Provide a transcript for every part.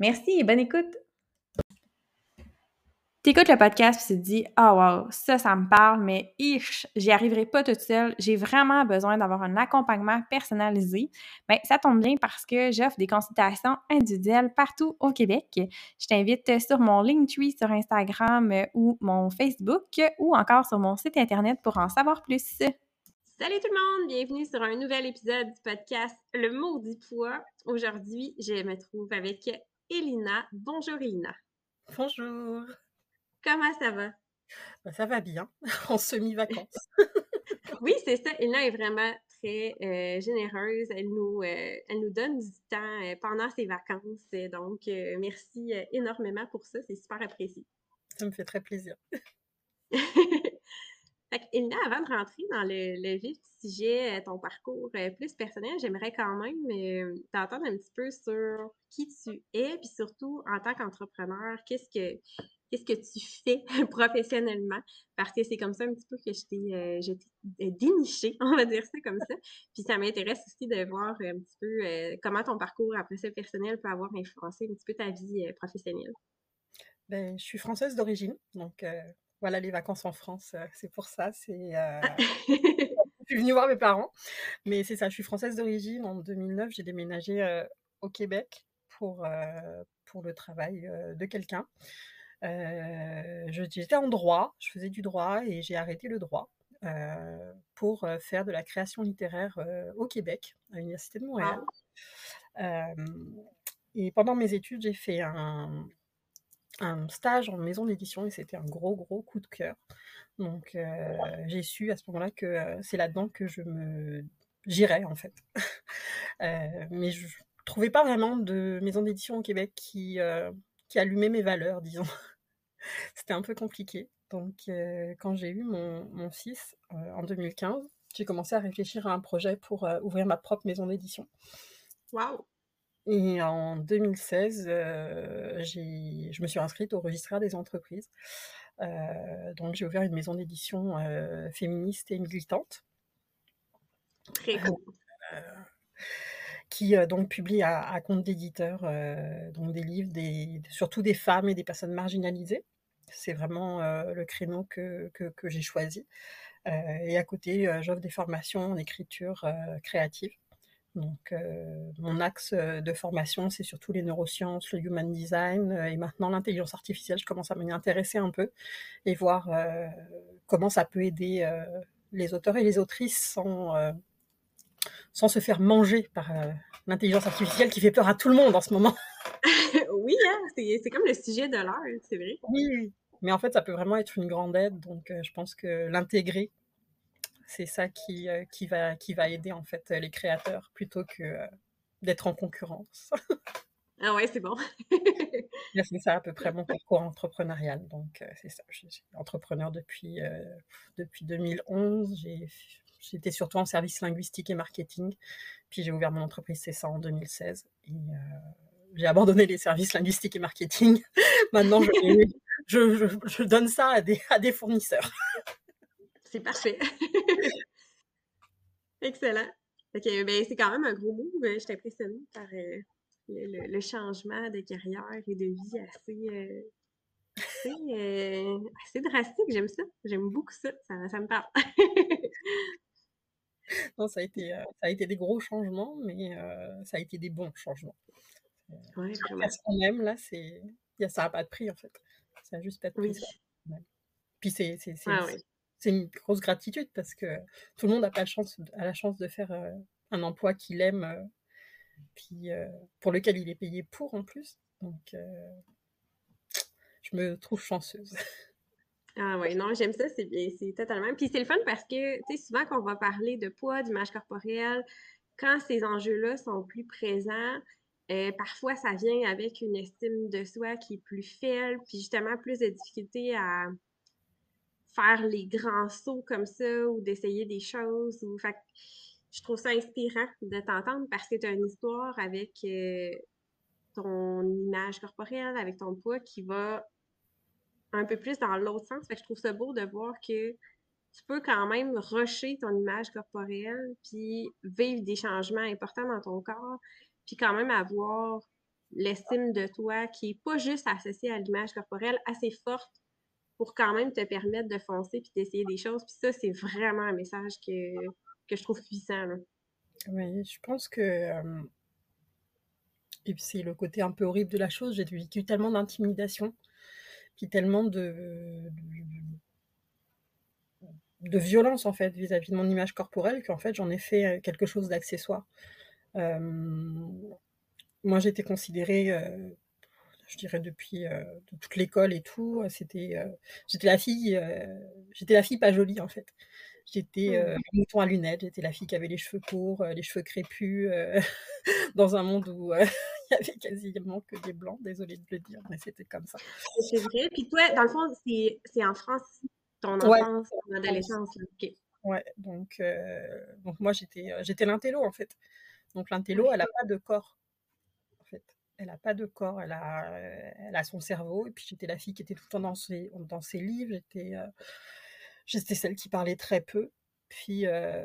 Merci et bonne écoute! T'écoutes le podcast et tu te dis « Ah wow, ça, ça me parle, mais ich, j'y arriverai pas toute seule. J'ai vraiment besoin d'avoir un accompagnement personnalisé. » Bien, ça tombe bien parce que j'offre des consultations individuelles partout au Québec. Je t'invite sur mon Linktree sur Instagram ou mon Facebook ou encore sur mon site Internet pour en savoir plus. Salut tout le monde, bienvenue sur un nouvel épisode du podcast Le Maudit Poids. Aujourd'hui, je me trouve avec Elina. Bonjour Elina. Bonjour. Comment ça va? Ben, ça va bien, en semi-vacances. oui, c'est ça. Elina est vraiment très euh, généreuse. Elle nous, euh, elle nous donne du temps euh, pendant ses vacances. Donc, merci énormément pour ça. C'est super apprécié. Ça me fait très plaisir. Elina, avant de rentrer dans le, vif du sujet, ton parcours plus personnel, j'aimerais quand même t'entendre un petit peu sur qui tu es, puis surtout en tant qu'entrepreneur, qu'est-ce que qu'est-ce que tu fais professionnellement, parce que c'est comme ça un petit peu que je t'ai euh, déniché, on va dire ça comme ça. Puis ça m'intéresse aussi de voir un petit peu euh, comment ton parcours après ça personnel peut avoir influencé un petit peu ta vie euh, professionnelle. Ben, je suis française d'origine, donc voilà les vacances en France, c'est pour ça. C'est je suis venue voir mes parents, mais c'est ça. Je suis française d'origine. En 2009, j'ai déménagé au Québec pour pour le travail de quelqu'un. Euh, j'étais en droit, je faisais du droit et j'ai arrêté le droit euh, pour euh, faire de la création littéraire au Québec, à l'Université de Montréal. et pendant mes études, j'ai fait un, stage en maison d'édition et c'était un gros, gros coup de cœur. Donc, j'ai su à ce moment-là que c'est là-dedans que je me j'irais en fait. mais je trouvais pas vraiment de maison d'édition au Québec qui, qui allumait mes valeurs, disons. C'était un peu compliqué. Donc, euh, quand j'ai eu mon, mon fils euh, en 2015, j'ai commencé à réfléchir à un projet pour euh, ouvrir ma propre maison d'édition. Waouh! Et en 2016, je me suis inscrite au registraire des entreprises. donc, j'ai ouvert une maison d'édition féministe et militante. Très cool qui donc publie à, compte d'éditeur donc des livres, des, surtout des femmes et des personnes marginalisées. C'est vraiment le créneau que, que, j'ai choisi. et à côté, j'offre des formations en écriture créative. Donc, mon axe de formation, c'est surtout les neurosciences, le human design et maintenant l'intelligence artificielle. Je commence à m'y intéresser un peu et voir comment ça peut aider les auteurs et les autrices sans, sans se faire manger par l'intelligence artificielle qui fait peur à tout le monde en ce moment. oui, hein, c'est comme le sujet de l'heure, c'est vrai. Oui, mais en fait, ça peut vraiment être une grande aide. Donc, euh, je pense que l'intégrer, c'est ça qui, euh, qui, va, qui va aider en fait les créateurs plutôt que euh, d'être en concurrence. ah ouais, c'est bon. c'est ça à peu près mon parcours entrepreneurial. Donc, c'est ça. Je suis entrepreneur depuis, depuis 2011. J'étais surtout en service linguistique et marketing. Puis j'ai ouvert mon entreprise C'est ça en 2016. Et j'ai abandonné les services linguistiques et marketing. Maintenant, je, je, donne ça à des, à des fournisseurs. C'est parfait. Excellent. ben, c'est quand même un gros move. Je suis impressionnée par euh, le, changement de carrière et de vie assez, euh, euh, assez, drastique. J'aime ça. J'aime beaucoup ça. Ça, ça me parle. non, ça a été, ça a été des gros changements, mais ça a été des bons changements. Ouais, ce qu'on aime, là, c'est, ça n'a pas de prix, en fait. Ça n'a juste pas de prix. Puis c'est, c'est, ah c'est, une grosse gratitude parce que tout le monde n'a pas la chance, a la chance de faire un emploi qu'il aime, puis pour lequel il est payé pour en plus. Donc, je me trouve chanceuse. Ah oui, non, j'aime ça, c'est c'est totalement. Puis c'est le fun parce que, tu sais, souvent qu'on va parler de poids, d'image corporelle, quand ces enjeux-là sont plus présents, euh, parfois ça vient avec une estime de soi qui est plus faible, puis justement plus de difficultés à faire les grands sauts comme ça ou d'essayer des choses. Ou... Fait je trouve ça inspirant de t'entendre parce que tu as une histoire avec euh, ton image corporelle, avec ton poids qui va un peu plus dans l'autre sens. Fait que je trouve ça beau de voir que tu peux quand même rusher ton image corporelle, puis vivre des changements importants dans ton corps, puis quand même avoir l'estime de toi qui est pas juste associée à l'image corporelle, assez forte pour quand même te permettre de foncer puis d'essayer des choses. Puis ça, c'est vraiment un message que, que je trouve puissant. Oui, je pense que... Et c'est le côté un peu horrible de la chose, j'ai vécu tellement d'intimidation puis tellement de, de, violence en fait vis-à-vis de mon image corporelle qu'en fait j'en ai fait quelque chose d'accessoire. Moi j'étais considérée, je dirais depuis toute l'école et tout, c'était, j'étais la fille, j'étais la fille pas jolie en fait. J'étais euh, mmh. mouton à lunettes, j'étais la fille qui avait les cheveux courts, les cheveux crépus, dans un monde où il y avait quasiment que des blancs, désolée de le dire, mais c'était comme ça. C'est vrai. Puis toi, dans le fond, c'est en France, ton enfance, ton adolescence. Ouais, donc, euh, donc moi, j'étais euh, j'étais l'intello, en fait. Donc l'intello, elle n'a pas de corps. Elle n'a pas de corps, elle a, elle a son cerveau. Et puis j'étais la fille qui était tout le temps dans ses, dans ses livres. J'étais euh, j'étais celle qui parlait très peu. Puis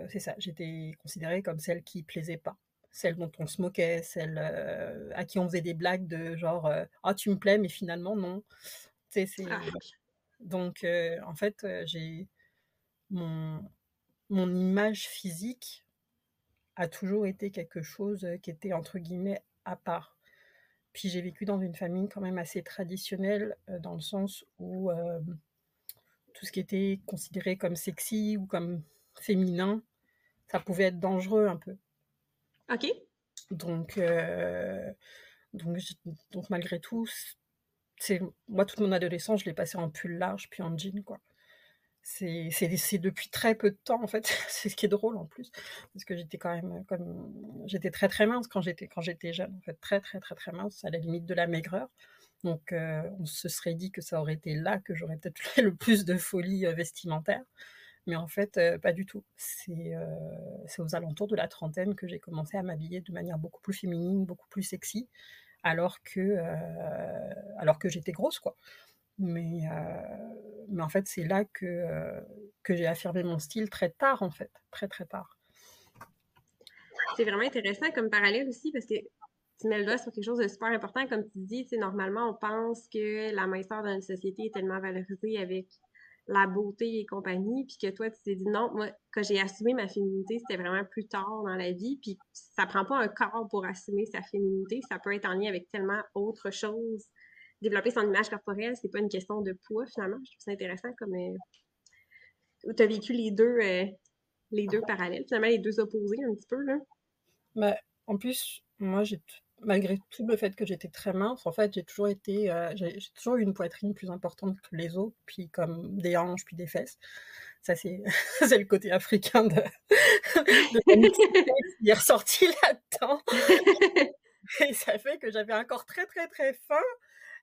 c'est ça, j'étais considérée comme celle qui plaisait pas celle dont on se moquait, celle euh, à qui on faisait des blagues de genre euh, ah tu me plais mais finalement non. c'est ah. donc euh, en fait j'ai mon mon image physique a toujours été quelque chose qui était entre guillemets à part. Puis j'ai vécu dans une famille quand même assez traditionnelle dans le sens où tout ce qui était considéré comme sexy ou comme féminin, ça pouvait être dangereux un peu. OK. Donc, euh, donc, donc, malgré tout, c'est moi, toute mon adolescence, je l'ai passé en pull large, puis en jean, quoi. C'est depuis très peu de temps, en fait. c'est ce qui est drôle, en plus. Parce que j'étais quand même, comme, j'étais très, très mince quand j'étais, quand j'étais jeune, en fait. Très, très, très, très mince, à la limite de la maigreur. Donc, euh, on se serait dit que ça aurait été là que j'aurais peut-être fait le plus de folie euh, vestimentaire. Mais en fait, euh, pas du tout. Euh, c'est aux alentours de la trentaine que j'ai commencé à m'habiller de manière beaucoup plus féminine, beaucoup plus sexy, alors que, alors que j'étais grosse, quoi. Mais, mais en fait, c'est là que, que j'ai affirmé mon style très tard, en fait, très très tard. C'est vraiment intéressant comme parallèle aussi, parce que tu mets le doigt sur quelque chose de super important. Comme tu dis, normalement, on pense que la minceur dans une société est tellement valorisée avec la beauté et compagnie, puis que toi, tu t'es dit non, moi, quand j'ai assumé ma féminité, c'était vraiment plus tard dans la vie, puis ça prend pas un corps pour assumer sa féminité, ça peut être en lien avec tellement autre chose. Développer son image corporelle, c'est pas une question de poids, finalement. Je trouve ça intéressant comme euh, tu as vécu les deux, euh, les deux parallèles, finalement, les deux opposés un petit peu, là. Ben, en plus, moi, j'ai malgré tout le fait que j'étais très mince, en fait, j'ai toujours été, euh, j'ai toujours eu une poitrine plus importante que les autres, puis comme des hanches, puis des fesses. Ça, c'est, c'est le côté africain de, de qui est ressorti là-dedans. Et ça fait que j'avais un corps très, très, très fin,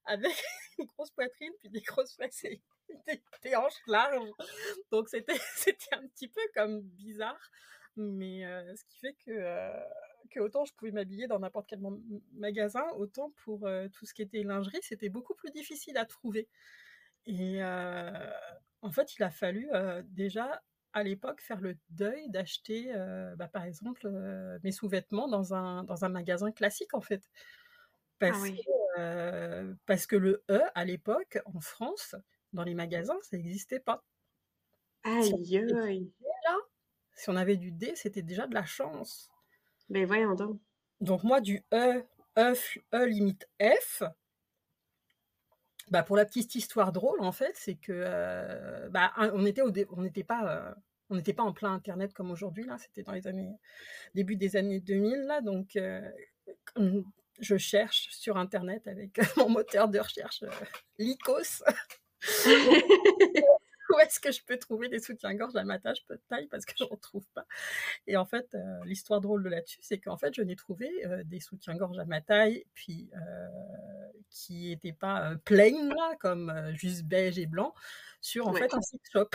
avec une grosse poitrine, puis des grosses fesses et des, hanches larges. Donc, c'était, c'était un petit peu comme bizarre. Mais euh, ce qui fait que euh, que autant je pouvais m'habiller dans n'importe quel magasin, autant pour euh, tout ce qui était lingerie, c'était beaucoup plus difficile à trouver. Et en fait, il a fallu déjà à l'époque faire le deuil d'acheter, bah, par exemple, mes sous-vêtements dans un, dans un magasin classique, en fait. Parce, ah que, parce que le E, à l'époque, en France, dans les magasins, ça n'existait pas. Aïe, aïe. Là, Si on avait du D, c'était déjà de la chance. Ben voyons donc. Donc moi, du E, E, e limite F, bah pour la petite histoire drôle, en fait, c'est que euh, bah, on était au on n'était pas euh, on n'était pas en plein internet comme aujourd'hui là, c'était dans les années début des années 2000 là, donc euh, je cherche sur internet avec mon moteur de recherche Lycos où est-ce que je peux trouver des soutiens-gorge à ma tâche taille parce que je n'en trouve pas. Et en fait, euh, l'histoire drôle de là-dessus, c'est qu'en fait, je n'ai trouvé euh, des soutiens-gorge à ma taille, puis euh, qui n'étaient pas plain, là, comme juste beige et blanc, sur en fait un sex shop.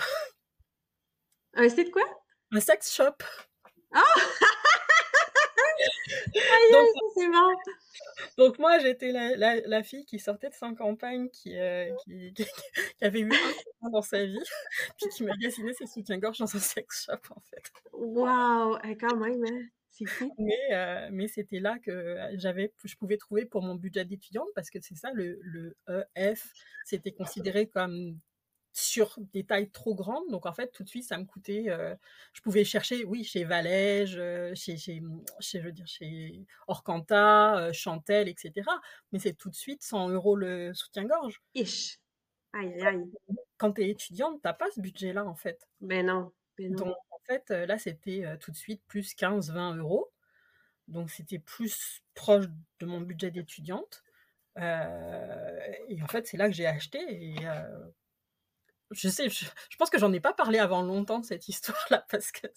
Un site quoi Un sex shop. Ah donc, c'est bon. Donc moi, j'étais la, fille qui sortait de sa campagne, qui, euh, qui, avait eu un dans sa vie, puis qui magasinait ses soutiens-gorge dans un sex shop, en fait. Waouh, quand même, hein. C'est fou. Mais, euh, mais c'était là que j'avais, je pouvais trouver pour mon budget d'étudiante, parce que c'est ça, le, le EF, c'était considéré comme sur des tailles trop grandes. Donc, en fait, tout de suite, ça me coûtait. Euh, je pouvais chercher, oui, chez Valège, euh, chez, chez, chez, je veux dire, chez Orcanta, euh, Chantel, etc. Mais c'est tout de suite 100 euros le soutien-gorge. Ish. Aïe, aïe. Quand tu es étudiante, t'as pas ce budget-là, en fait. Ben non. Non. Donc, en fait, là, c'était tout de suite plus 15-20 euros. Donc, c'était plus proche de mon budget d'étudiante. et en fait, c'est là que j'ai acheté. Et je sais, je, pense que j'en ai pas parlé avant longtemps de cette histoire-là parce que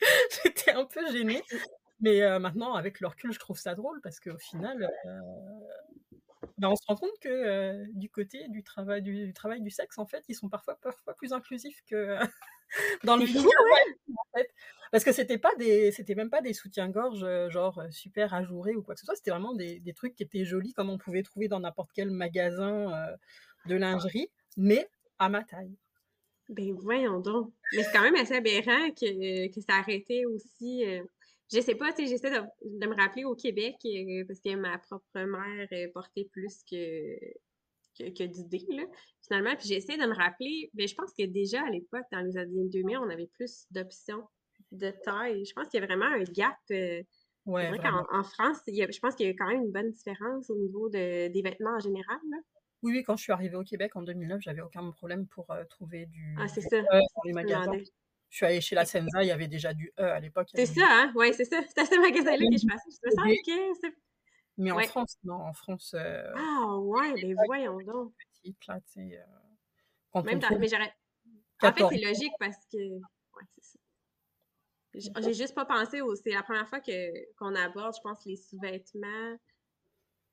j'étais un peu gênée. Mais euh, maintenant, avec le recul, je trouve ça drôle parce qu'au final, euh, ben, on se rend compte que euh, du côté du travail du, travail du sexe, en fait, ils sont parfois, parfois plus inclusifs que dans le milieu. En fait. Parce que c'était pas des, c'était même pas des soutiens-gorge genre super ajourés ou quoi que ce soit. C'était vraiment des, des, trucs qui étaient jolis comme on pouvait trouver dans n'importe quel magasin de lingerie, mais à ma taille. Ben voyons donc. Mais c'est quand même assez aberrant que, que ça arrêtait aussi. Euh, je sais pas, tu j'essaie de, me rappeler au Québec, euh, parce que ma propre mère portait plus que, que, que d'idées, là, finalement. Puis j'essaie de me rappeler, mais ben, je pense que déjà à l'époque, dans les années 2000, on avait plus d'options de taille. Je pense qu'il y a vraiment un gap. Euh, ouais, en, France, je pense qu'il y a quand même une bonne différence au niveau de, des vêtements en général. Là. Oui, oui, quand je suis arrivée au Québec en 2009, j'avais aucun problème pour euh, trouver du, ah, c'est ça. E dans les magasins. Je suis allée chez la Senza, il y avait déjà du E à l'époque. C'est ça, hein? Oui, c'est ça. C'est à ce magasin-là que je passais. Je me sens Mais en France, non, en France. Euh, ah, ouais, mais voyons donc. Petite, là, Même dans... Mais j'aurais. En fait, c'est logique parce que. Ouais, c'est ça. J'ai juste pas pensé au. C'est la première fois que qu'on aborde, je pense, les sous-vêtements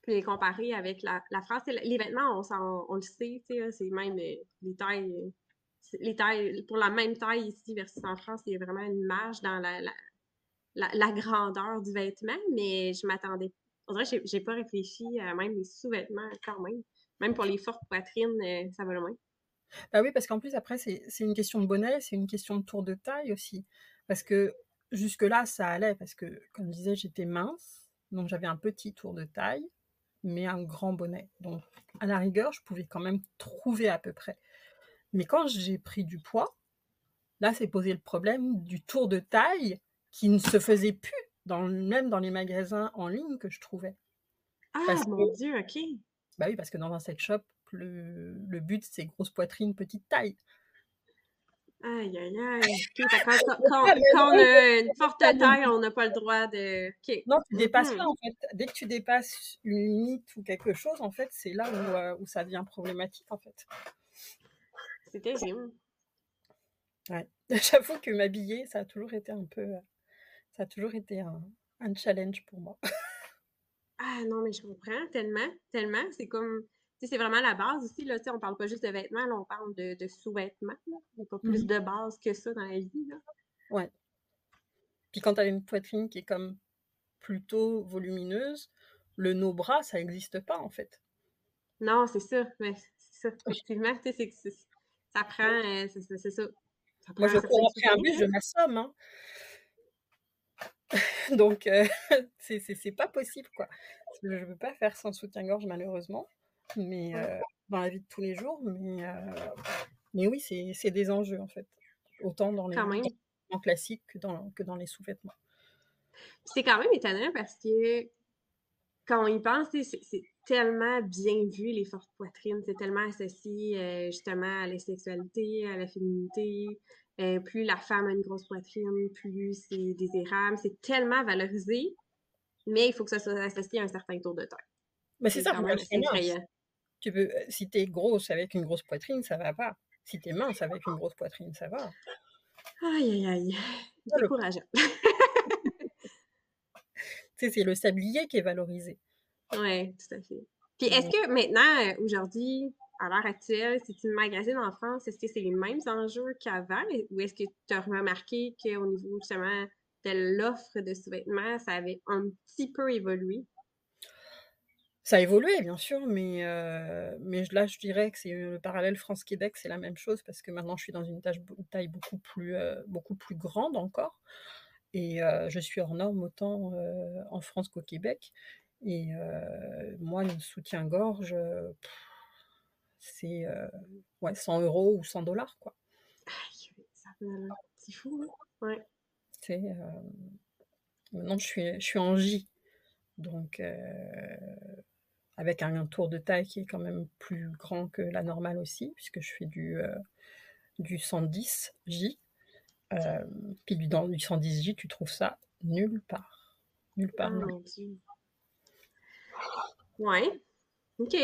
puis les comparer avec la, la France. Les vêtements, on, on le sait, c'est même euh, les tailles. Euh, les tailles, pour la même taille ici versus en France, il y a vraiment une marge dans la, la, la, grandeur du vêtement, mais je m'attendais. On dirait que j'ai pas réfléchi à même les sous-vêtements quand même. Même pour les fortes poitrines, euh, ça va loin. Bah oui, parce qu'en plus, après, c'est une question de bonnet, c'est une question de tour de taille aussi. Parce que jusque-là, ça allait, parce que, comme je disais, j'étais mince, donc j'avais un petit tour de taille mais un grand bonnet. Donc, à la rigueur, je pouvais quand même trouver à peu près. Mais quand j'ai pris du poids, là, c'est posé le problème du tour de taille qui ne se faisait plus, dans, même dans les magasins en ligne que je trouvais. Ah, mon Dieu, ok. Bah oui, parce que dans un sex shop, le, le but, c'est grosse poitrine, petite taille. Aïe, aïe, aïe. quand, on a une forte taille, on n'a pas le droit de. Non, tu dépasses pas, mm-hmm. en fait. Dès que tu dépasses une limite ou quelque chose, en fait, c'est là où, euh, où, ça devient problématique, en fait. C'est terrible. Ouais. J'avoue que m'habiller, ça a toujours été un peu. Ça a toujours été un, un challenge pour moi. ah non, mais je comprends tellement, tellement. C'est comme c'est vraiment la base aussi. Là, on parle pas juste de vêtements, là, on parle de, de sous-vêtements. Il n'y a pas plus mmh de base que ça dans la vie. Là. Ouais. Puis quand tu as une poitrine qui est comme plutôt volumineuse, le no-bras, ça n'existe pas en fait. Non, c'est ça. Mais c'est ça. Effectivement, ça prend. Euh, c'est ça. Moi, je cours après un bus, je m'assomme. Hein. Donc, euh, c'est pas possible, quoi. Je ne peux pas faire sans soutien-gorge, malheureusement mais euh, dans la vie de tous les jours. Mais, mais oui, c'est des enjeux en fait. Autant dans les, classique que dans, que dans les sous-vêtements. C'est quand même étonnant parce que quand on y pense, c'est tellement bien vu les fortes poitrines, c'est tellement associé euh, justement à la sexualité, à la féminité. Euh, plus la femme a une grosse poitrine, plus c'est désirable. C'est tellement valorisé, mais il faut que ça soit associé à un certain tour de taille. Mais c'est ça, Tu peux, si t'es grosse avec une grosse poitrine, ça va pas. Si t'es mince avec une grosse poitrine, ça va. Aïe, aïe, aïe. Décourageant. c'est le sablier qui est valorisé. Oui, tout à fait. Puis est-ce que maintenant, euh, aujourd'hui, à l'heure actuelle, si tu magasines en France, est-ce que c'est les mêmes enjeux qu'avant? Ou est-ce que tu as remarqué qu'au niveau justement de l'offre de sous-vêtements, ça avait un petit peu évolué? Ça a évolué, bien sûr, mais, euh, mais là, je dirais que c'est le parallèle France-Québec, c'est la même chose parce que maintenant, je suis dans une taille, beaucoup, plus, euh, beaucoup plus grande encore. Et je suis hors norme autant en France qu'au Québec. Et moi, le soutien-gorge, c'est ouais, 100 euros ou 100 dollars, quoi. C'est fou, hein ouais. C'est, maintenant, je suis, je suis en J. Donc, avec un, tour de taille qui est quand même plus grand que la normale aussi, puisque je fais du, du 110 J. Euh, puis dans du 110J, tu trouves ça nulle part. Nulle part. Ah, ouais. OK.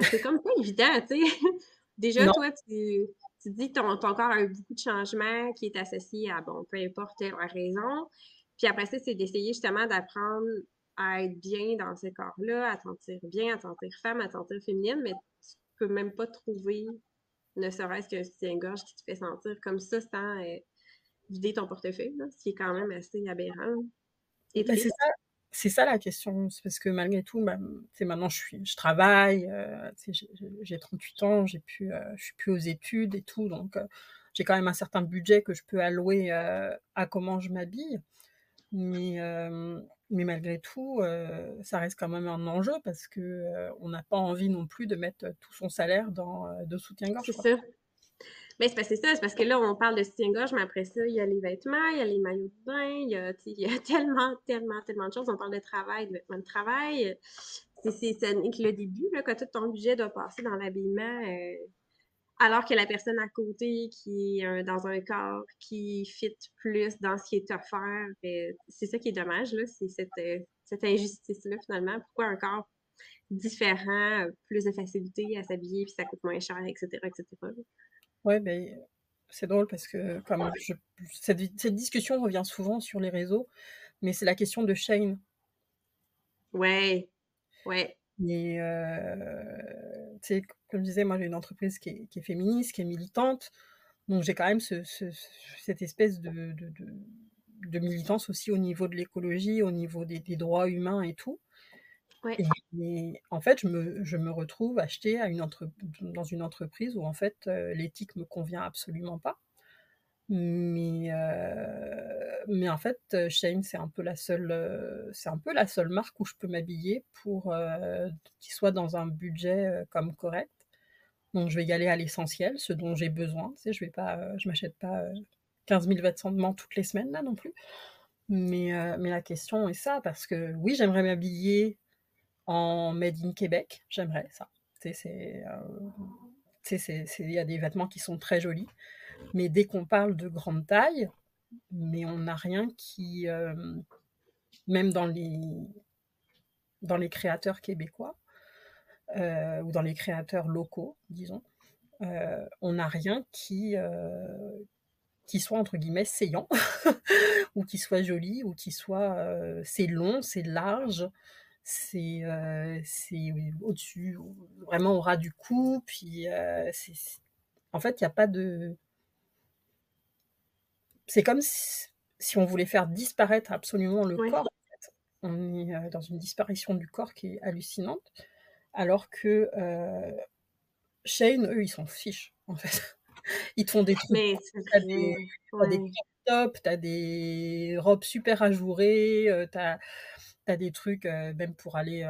C'est comme pas évident, tu sais. Déjà, toi, tu, tu, dis que ton, ton, corps a eu beaucoup de changements qui est associé à, bon, peu importe la raison. Puis après ça, c'est d'essayer justement d'apprendre à être bien dans ce corps-là, à sentir bien, à sentir femme, à sentir féminine, mais tu peux même pas trouver ne serait-ce qu'un soutien-gorge qui te fait sentir comme ça sans, euh, vider ton portefeuille, ce qui est quand même assez aberrant. Ben, c'est ça, la question. C'est parce que malgré tout, bah, maintenant je, suis, je travaille, euh, j'ai 38 ans, j'ai pu, euh, je suis plus aux études et tout, donc euh, j'ai quand même un certain budget que je peux allouer à comment je m'habille. Mais, mais malgré tout, ça reste quand même un enjeu parce que on n'a pas envie non plus de mettre tout son salaire dans de soutien-gorge. C'est ça. Mais c'est ça, c'est parce que là, on parle de soutien-gorge, mais après ça, il y a les vêtements, il y a les maillots de bain, il y a, il y a tellement, tellement, tellement de choses. On parle de travail, de vêtements de travail. C'est le début, là, quand tout ton budget doit passer dans l'habillement, euh, alors que la personne à côté qui est dans un corps qui fit plus dans ce qui est offert, ben, c'est ça qui est dommage, là, c'est cette, euh, cette injustice-là, finalement. Pourquoi un corps différent, plus de facilité à s'habiller, puis ça coûte moins cher, etc., etc. Ouais, ben, c'est drôle parce que comme cette, discussion revient souvent sur les réseaux, mais c'est la question de Shane. Ouais, ouais. Et euh, comme je disais, moi j'ai une entreprise qui est, féministe, qui est militante, donc j'ai quand même cette espèce de, de, militance aussi au niveau de l'écologie, au niveau des, droits humains et tout. Et, en fait, je me, je me retrouve acheter à une entre, dans une entreprise où en fait euh, l'éthique me convient absolument pas. Mais, euh, mais en fait, Shane, c'est un peu la seule, euh, c'est un peu la seule marque où je peux m'habiller pour qu'il soit dans un budget comme correct. Donc, je vais y aller à l'essentiel, ce dont j'ai besoin. Tu sais, je vais pas, je m'achète pas 15 000 vêtements toutes les semaines là non plus. Mais, mais la question est ça, parce que oui, j'aimerais m'habiller en Made in Québec. J'aimerais ça. C'est, euh, il y a des vêtements qui sont très jolis, mais dès qu'on parle de grande taille, mais on n'a rien qui, euh, même dans les, dans les créateurs québécois euh, ou dans les créateurs locaux, disons, on n'a rien qui, qui soit entre guillemets saillant ou qui soit joli ou qui soit c'est long, c'est large, c'est euh, au-dessus, vraiment au ras du cou. Puis, euh, en fait, il n'y a pas de. C'est comme si, on voulait faire disparaître absolument le corps. On est euh, dans une disparition du corps qui est hallucinante. Alors que Shane, eux, ils s'en fichent, en fait. Ils te font des trucs. T'as des, as des top, t'as des robes super ajourées, t'as as des trucs, même pour aller,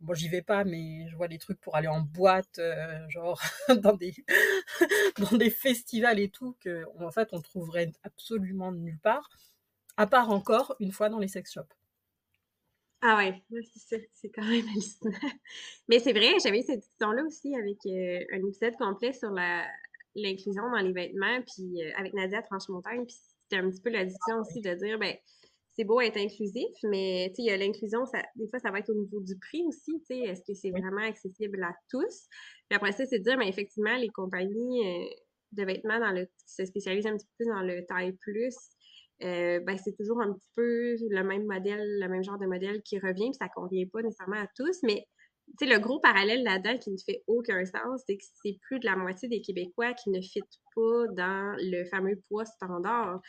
moi j'y vais pas, mais je vois des trucs pour aller en boîte, genre dans des dans des festivals et tout, que en fait on trouverait absolument nulle part, à part encore une fois dans les sex shops. Ah ouais, c'est quand même hallucinant. Mais c'est vrai, j'avais cette discussion-là aussi avec un épisode complet sur l'inclusion dans les vêtements, puis avec Nadia Tranche-Montagne, puis c'était un petit peu la discussion aussi de dire, ben c'est beau être inclusif, mais il y a l'inclusion, des fois, ça va être au niveau du prix aussi. Est-ce que c'est vraiment accessible à tous? Puis après ça, c'est de dire, mais ben, effectivement, les compagnies euh, de vêtements dans le, qui se spécialisent un petit peu dans le taille plus, euh, ben, c'est toujours un petit peu le même modèle, le même genre de modèle qui revient, puis ça convient pas nécessairement à tous, mais le gros parallèle là-dedans qui ne fait aucun sens, c'est que c'est plus de la moitié des Québécois qui ne fit pas dans le fameux poids standard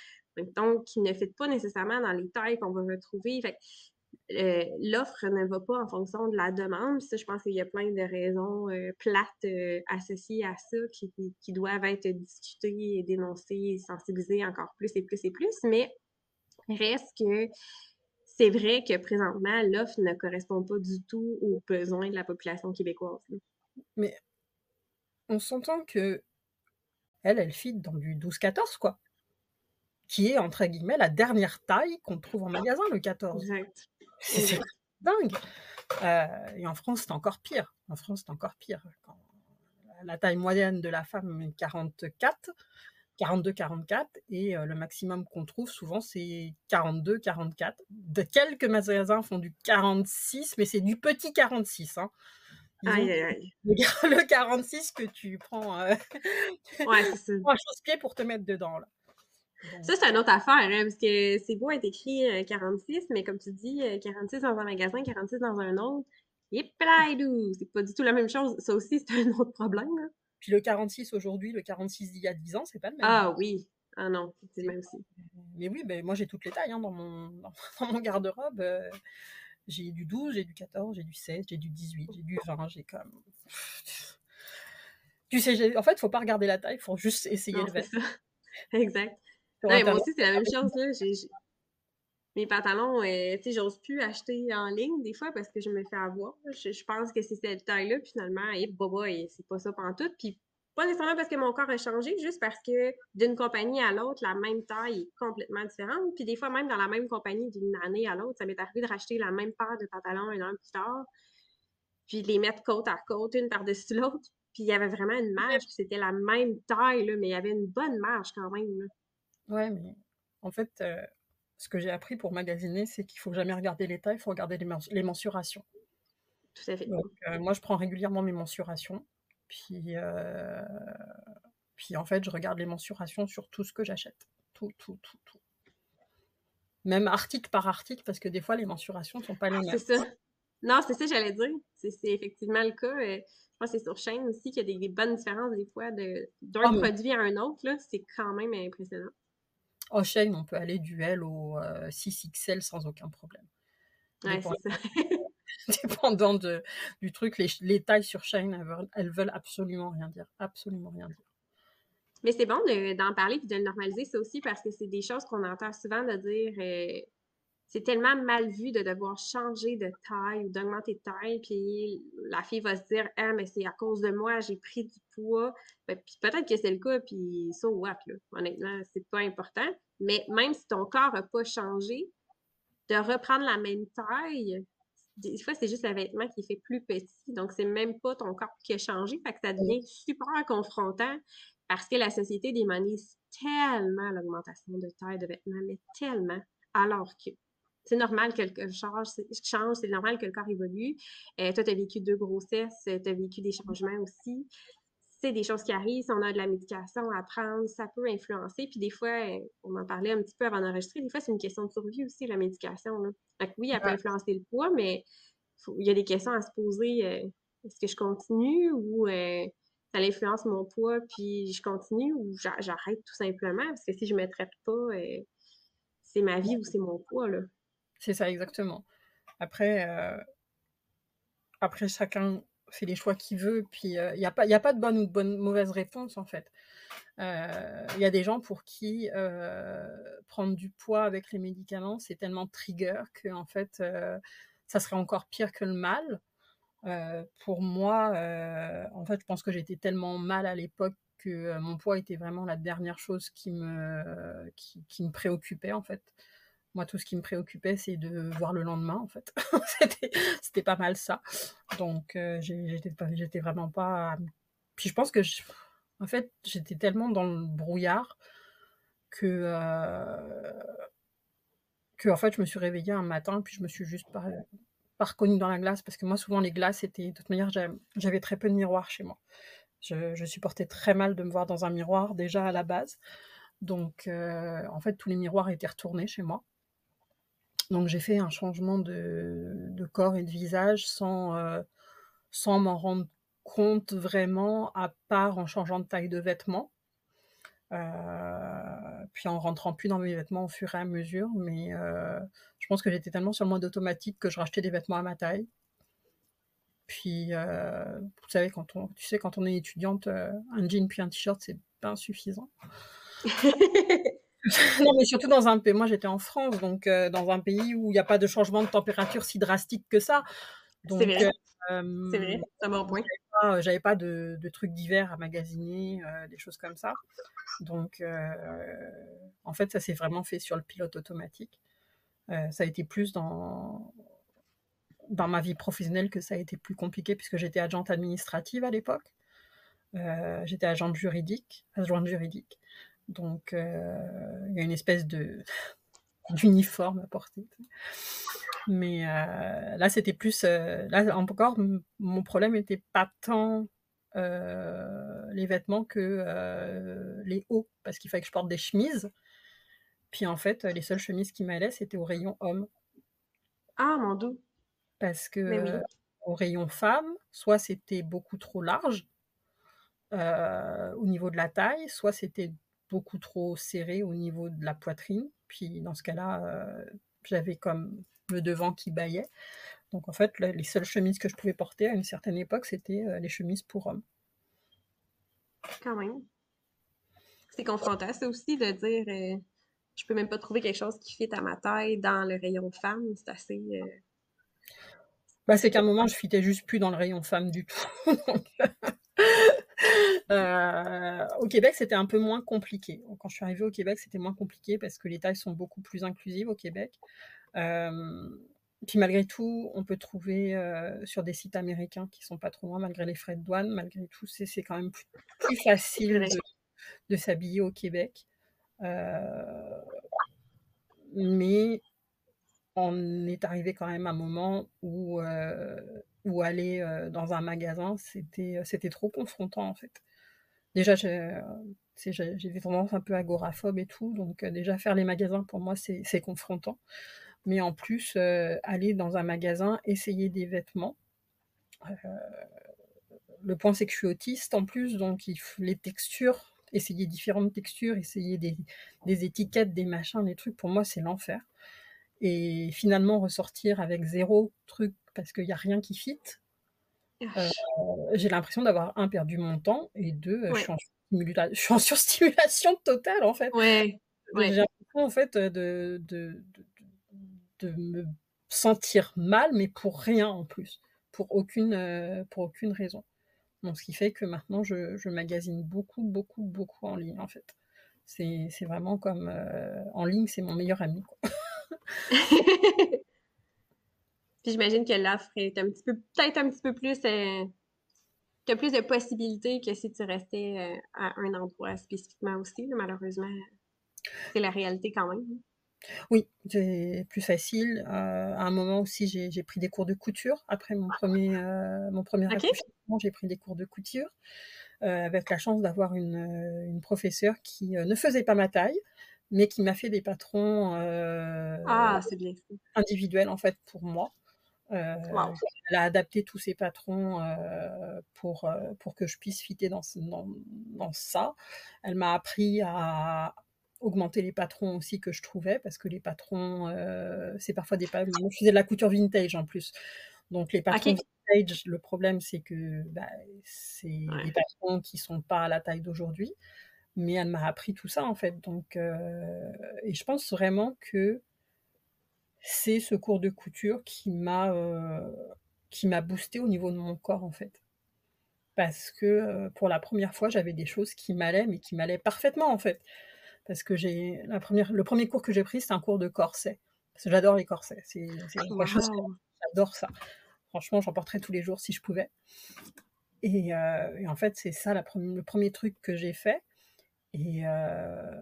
donc qui ne fit pas nécessairement dans les tailles qu'on va retrouver. Euh, l'offre ne va pas en fonction de la demande. Ça, je pense qu'il y a plein de raisons euh, plates euh, associées à ça qui, doivent être discutées dénoncées sensibilisées encore plus et plus et plus. Mais reste que c'est vrai que présentement, l'offre ne correspond pas du tout aux besoins de la population québécoise. Mais on s'entend que elle, elle fit dans du 12-14, quoi qui est entre guillemets la dernière taille qu'on trouve en magasin, le 14. C'est dingue. Euh, et en France, c'est encore pire. En France, c'est encore pire. la taille moyenne de la femme est 44, 42-44, et euh, le maximum qu'on trouve souvent, c'est 42-44. De quelques magasins font du 46, mais c'est du petit 46. Hein. Aïe, aïe, aïe. Le, 46 que tu prends, euh, ouais, c'est un chausse-pied pour te mettre dedans. Là. Ça, c'est une autre affaire, hein, parce que c'est beau être écrit 46, euh, mais comme tu dis, 46 euh, dans un magasin, 46 dans un autre. Et c'est pas du tout la même chose. Ça aussi, c'est un autre problème. Puis le 46 aujourd'hui, le 46 d'il y a 10 ans, c'est pas le même. Ah oui. Ah non, c'est le même aussi. Mais oui, ben, moi j'ai toutes les tailles hein, dans mon, dans, mon garde-robe. Euh, j'ai du 12, j'ai du 14, j'ai du 16, j'ai du 18, j'ai du 20, j'ai comme. Tu sais, en fait, il faut pas regarder la taille, il faut juste essayer le Exact moi aussi, c'est la même chose. Là. Mes pantalons, euh, tu sais, j'ose plus acheter en ligne des fois parce que je me fais avoir. Je, pense que c'est cette taille-là, puis finalement, et boba, et c'est pas ça tout. Puis pas nécessairement parce que mon corps a changé, juste parce que d'une compagnie à l'autre, la même taille est complètement différente. Puis des fois, même dans la même compagnie d'une année à l'autre, ça m'est arrivé de racheter la même paire de pantalons un an plus tard, puis de les mettre côte à côte, une par-dessus l'autre. Puis il y avait vraiment une marge, puis c'était la même taille, là, mais il y avait une bonne marge quand même. Là. Ouais, mais en fait, euh, ce que j'ai appris pour magasiner, c'est qu'il faut jamais regarder les tailles, il faut regarder les, mensurations. Tout à fait. Donc, euh, moi, je prends régulièrement mes mensurations. Puis, euh, puis, en fait, je regarde les mensurations sur tout ce que j'achète. Tout, tout, tout, tout. Même article par article, parce que des fois, les mensurations ne sont pas les mêmes. C'est ça. Non, c'est ça, j'allais dire. C'est effectivement le cas pense que c'est sur chaîne aussi qu'il y a des, bonnes différences des fois d'un ah, produit à un autre. C'est quand même impressionnant. En chaîne, on peut aller du L au 6XL euh, sans aucun problème. Ouais, c'est ça. Dépendant de, du truc, les, tailles sur chaîne, elles veulent, absolument rien dire. Absolument rien dire. Mais c'est bon d'en parler et de le normaliser, ça aussi, parce que c'est des choses qu'on entend souvent de dire euh, c'est tellement mal vu de devoir changer de taille ou d'augmenter de taille, puis la fille va se dire Ah, mais c'est à cause de moi, j'ai pris du poids. Ben, puis peut-être que c'est le cas, puis ça, what, là. Honnêtement, c'est pas important. Mais même si ton corps n'a pas changé, de reprendre la même taille, des fois, c'est juste le vêtement qui fait plus petit. Donc, c'est même pas ton corps qui a changé. Fait que ça devient super confrontant parce que la société démonise tellement l'augmentation de taille de vêtements, mais tellement. Alors que c'est normal que le change, change c'est normal que le corps évolue. Euh, toi, tu as vécu deux grossesses, tu as vécu des changements aussi. C'est des choses qui arrivent, si on a de la médication à prendre, ça peut influencer. Puis des fois, euh, on en parlait un petit peu avant d'enregistrer, des fois, c'est une question de survie aussi, la médication. oui, elle peut influencer le poids, mais il y a des questions à se poser. Euh, est-ce que je continue ou ça influence mon poids, puis je continue ou j'arrête tout simplement? Parce que si je ne me traite pas, c'est ma vie ou c'est mon poids. Là. C'est ça, exactement. Après, euh, après chacun c'est les choix qu'il veut. Puis il n'y a, pas, a pas de bonne ou de bonne, mauvaise réponse en fait. Il y a des gens pour qui prendre du poids avec les médicaments, c'est tellement trigger que en fait, ça serait encore pire que le mal. pour moi, en fait, je pense que j'étais tellement mal à l'époque que mon poids était vraiment la dernière chose qui me, qui me préoccupait en fait. Moi, tout ce qui me préoccupait, c'est de voir le lendemain, en fait. c'était pas mal ça. Donc, euh, j'étais vraiment pas. Puis je pense que, en fait, j'étais tellement dans le brouillard que. Euh, que, en fait, je me suis réveillée un matin, puis je me suis juste pas, pas reconnue dans la glace, parce que moi, souvent, les glaces, c'était. De toute manière, j'avais très peu de miroirs chez moi. Je, je, supportais très mal de me voir dans un miroir, déjà à la base. Donc, euh, en fait, tous les miroirs étaient retournés chez moi. Donc j'ai fait un changement de, corps et de visage sans, euh, sans m'en rendre compte vraiment, à part en changeant de taille de vêtements. Euh, puis en rentrant plus dans mes vêtements au fur et à mesure. Mais euh, je pense que j'étais tellement sur le mode automatique que je rachetais des vêtements à ma taille. Puis, vous savez, quand on, tu sais, quand on est étudiante, un jean puis un t-shirt, c'est pas insuffisant. non, mais surtout dans un pays. Moi, j'étais en France, donc euh, dans un pays où il n'y a pas de changement de température si drastique que ça. C'est vrai. Euh, c'est vrai, c'est un bon point. J'avais pas, de, de, trucs d'hiver à magasiner, euh, des choses comme ça. Donc, en fait, ça s'est vraiment fait sur le pilote automatique. ça a été plus dans, dans ma vie professionnelle que ça a été plus compliqué puisque j'étais agente administrative à l'époque. j'étais agente juridique, adjointe juridique. Donc, euh, il y a une espèce de d'uniforme à porter. Mais euh, là, c'était plus. Euh, là, encore, mon problème n'était pas tant les vêtements que les hauts, parce qu'il fallait que je porte des chemises. Puis en fait, les seules chemises qui m'allaient, c'était au rayon homme. Ah, mon doux. Parce que au rayon femme, soit c'était beaucoup trop large au niveau de la taille, soit c'était beaucoup trop serré au niveau de la poitrine. Puis dans ce cas-là, euh, j'avais comme le devant qui baillait. Donc en fait, les seules chemises que je pouvais porter à une certaine époque, c'était euh, les chemises pour hommes. Quand même. C'est confrontant, c'est aussi de dire euh, je peux même pas trouver quelque chose qui fit à ma taille dans le rayon femme. C'est assez. Bah, c'est qu'à un moment, je fitais juste plus dans le rayon femme du tout. Euh, au Québec, c'était un peu moins compliqué. Quand je suis arrivée au Québec, c'était moins compliqué parce que les tailles sont beaucoup plus inclusives au Québec. Euh, puis malgré tout, on peut trouver euh, sur des sites américains qui sont pas trop loin, malgré les frais de douane, malgré tout, c'est quand même plus, facile de, s'habiller au Québec. mais on est arrivé quand même à un moment où, où aller dans un magasin, c'était trop confrontant en fait. Déjà, j'ai des tendances un peu agoraphobe et tout, donc euh, déjà faire les magasins pour moi c'est confrontant. Mais en plus, euh, aller dans un magasin, essayer des vêtements. Euh, le point c'est que je suis autiste en plus, donc les textures, essayer différentes textures, essayer des, des étiquettes, des machins, des trucs, pour moi c'est l'enfer. Et finalement ressortir avec zéro truc parce qu'il n'y a rien qui fit, euh, j'ai l'impression d'avoir, un, perdu mon temps et deux, euh, je, suis en je, suis en surstimulation totale, en fait. Ouais. J'ai l'impression, en fait, de, de, de, me sentir mal, mais pour rien en plus, pour aucune, euh, pour aucune raison. Donc, ce qui fait que maintenant, je, je magasine beaucoup, beaucoup, beaucoup en ligne, en fait. C'est vraiment comme... en ligne, c'est mon meilleur ami. Puis j'imagine que l'offre est un petit peu, peut-être un petit peu plus, euh, que plus de possibilités que si tu restais euh, à un endroit spécifiquement aussi, malheureusement. C'est la réalité quand même. Oui, c'est plus facile. Euh, à un moment aussi, j'ai pris des cours de couture. Après mon premier, mon premier accouchement, j'ai pris des cours de couture. avec la chance d'avoir une, une, professeure qui ne faisait pas ma taille, mais qui m'a fait des patrons ah, bien. individuels en fait pour moi. Euh, elle a adapté tous ses patrons euh, pour, euh, pour que je puisse fitter dans, dans, dans ça. Elle m'a appris à augmenter les patrons aussi que je trouvais, parce que les patrons, c'est parfois des patrons. Je faisais de la couture vintage en plus. Donc les patrons backstage, le problème, c'est que bah, c'est des patrons qui sont pas à la taille d'aujourd'hui. Mais elle m'a appris tout ça, en fait. Donc, euh, et je pense vraiment que c'est ce cours de couture qui m'a euh, qui m'a boosté au niveau de mon corps, en fait. Parce que euh, pour la première fois, j'avais des choses qui m'allaient, mais qui m'allaient parfaitement, en fait. Parce que j'ai la première, le premier cours que j'ai pris, c'est un cours de corset. Parce que j'adore les corsets. C'est, j'adore ça. Franchement, j'en porterais tous les jours si je pouvais. Et, en fait, c'est ça la le premier truc que j'ai fait. Et, euh,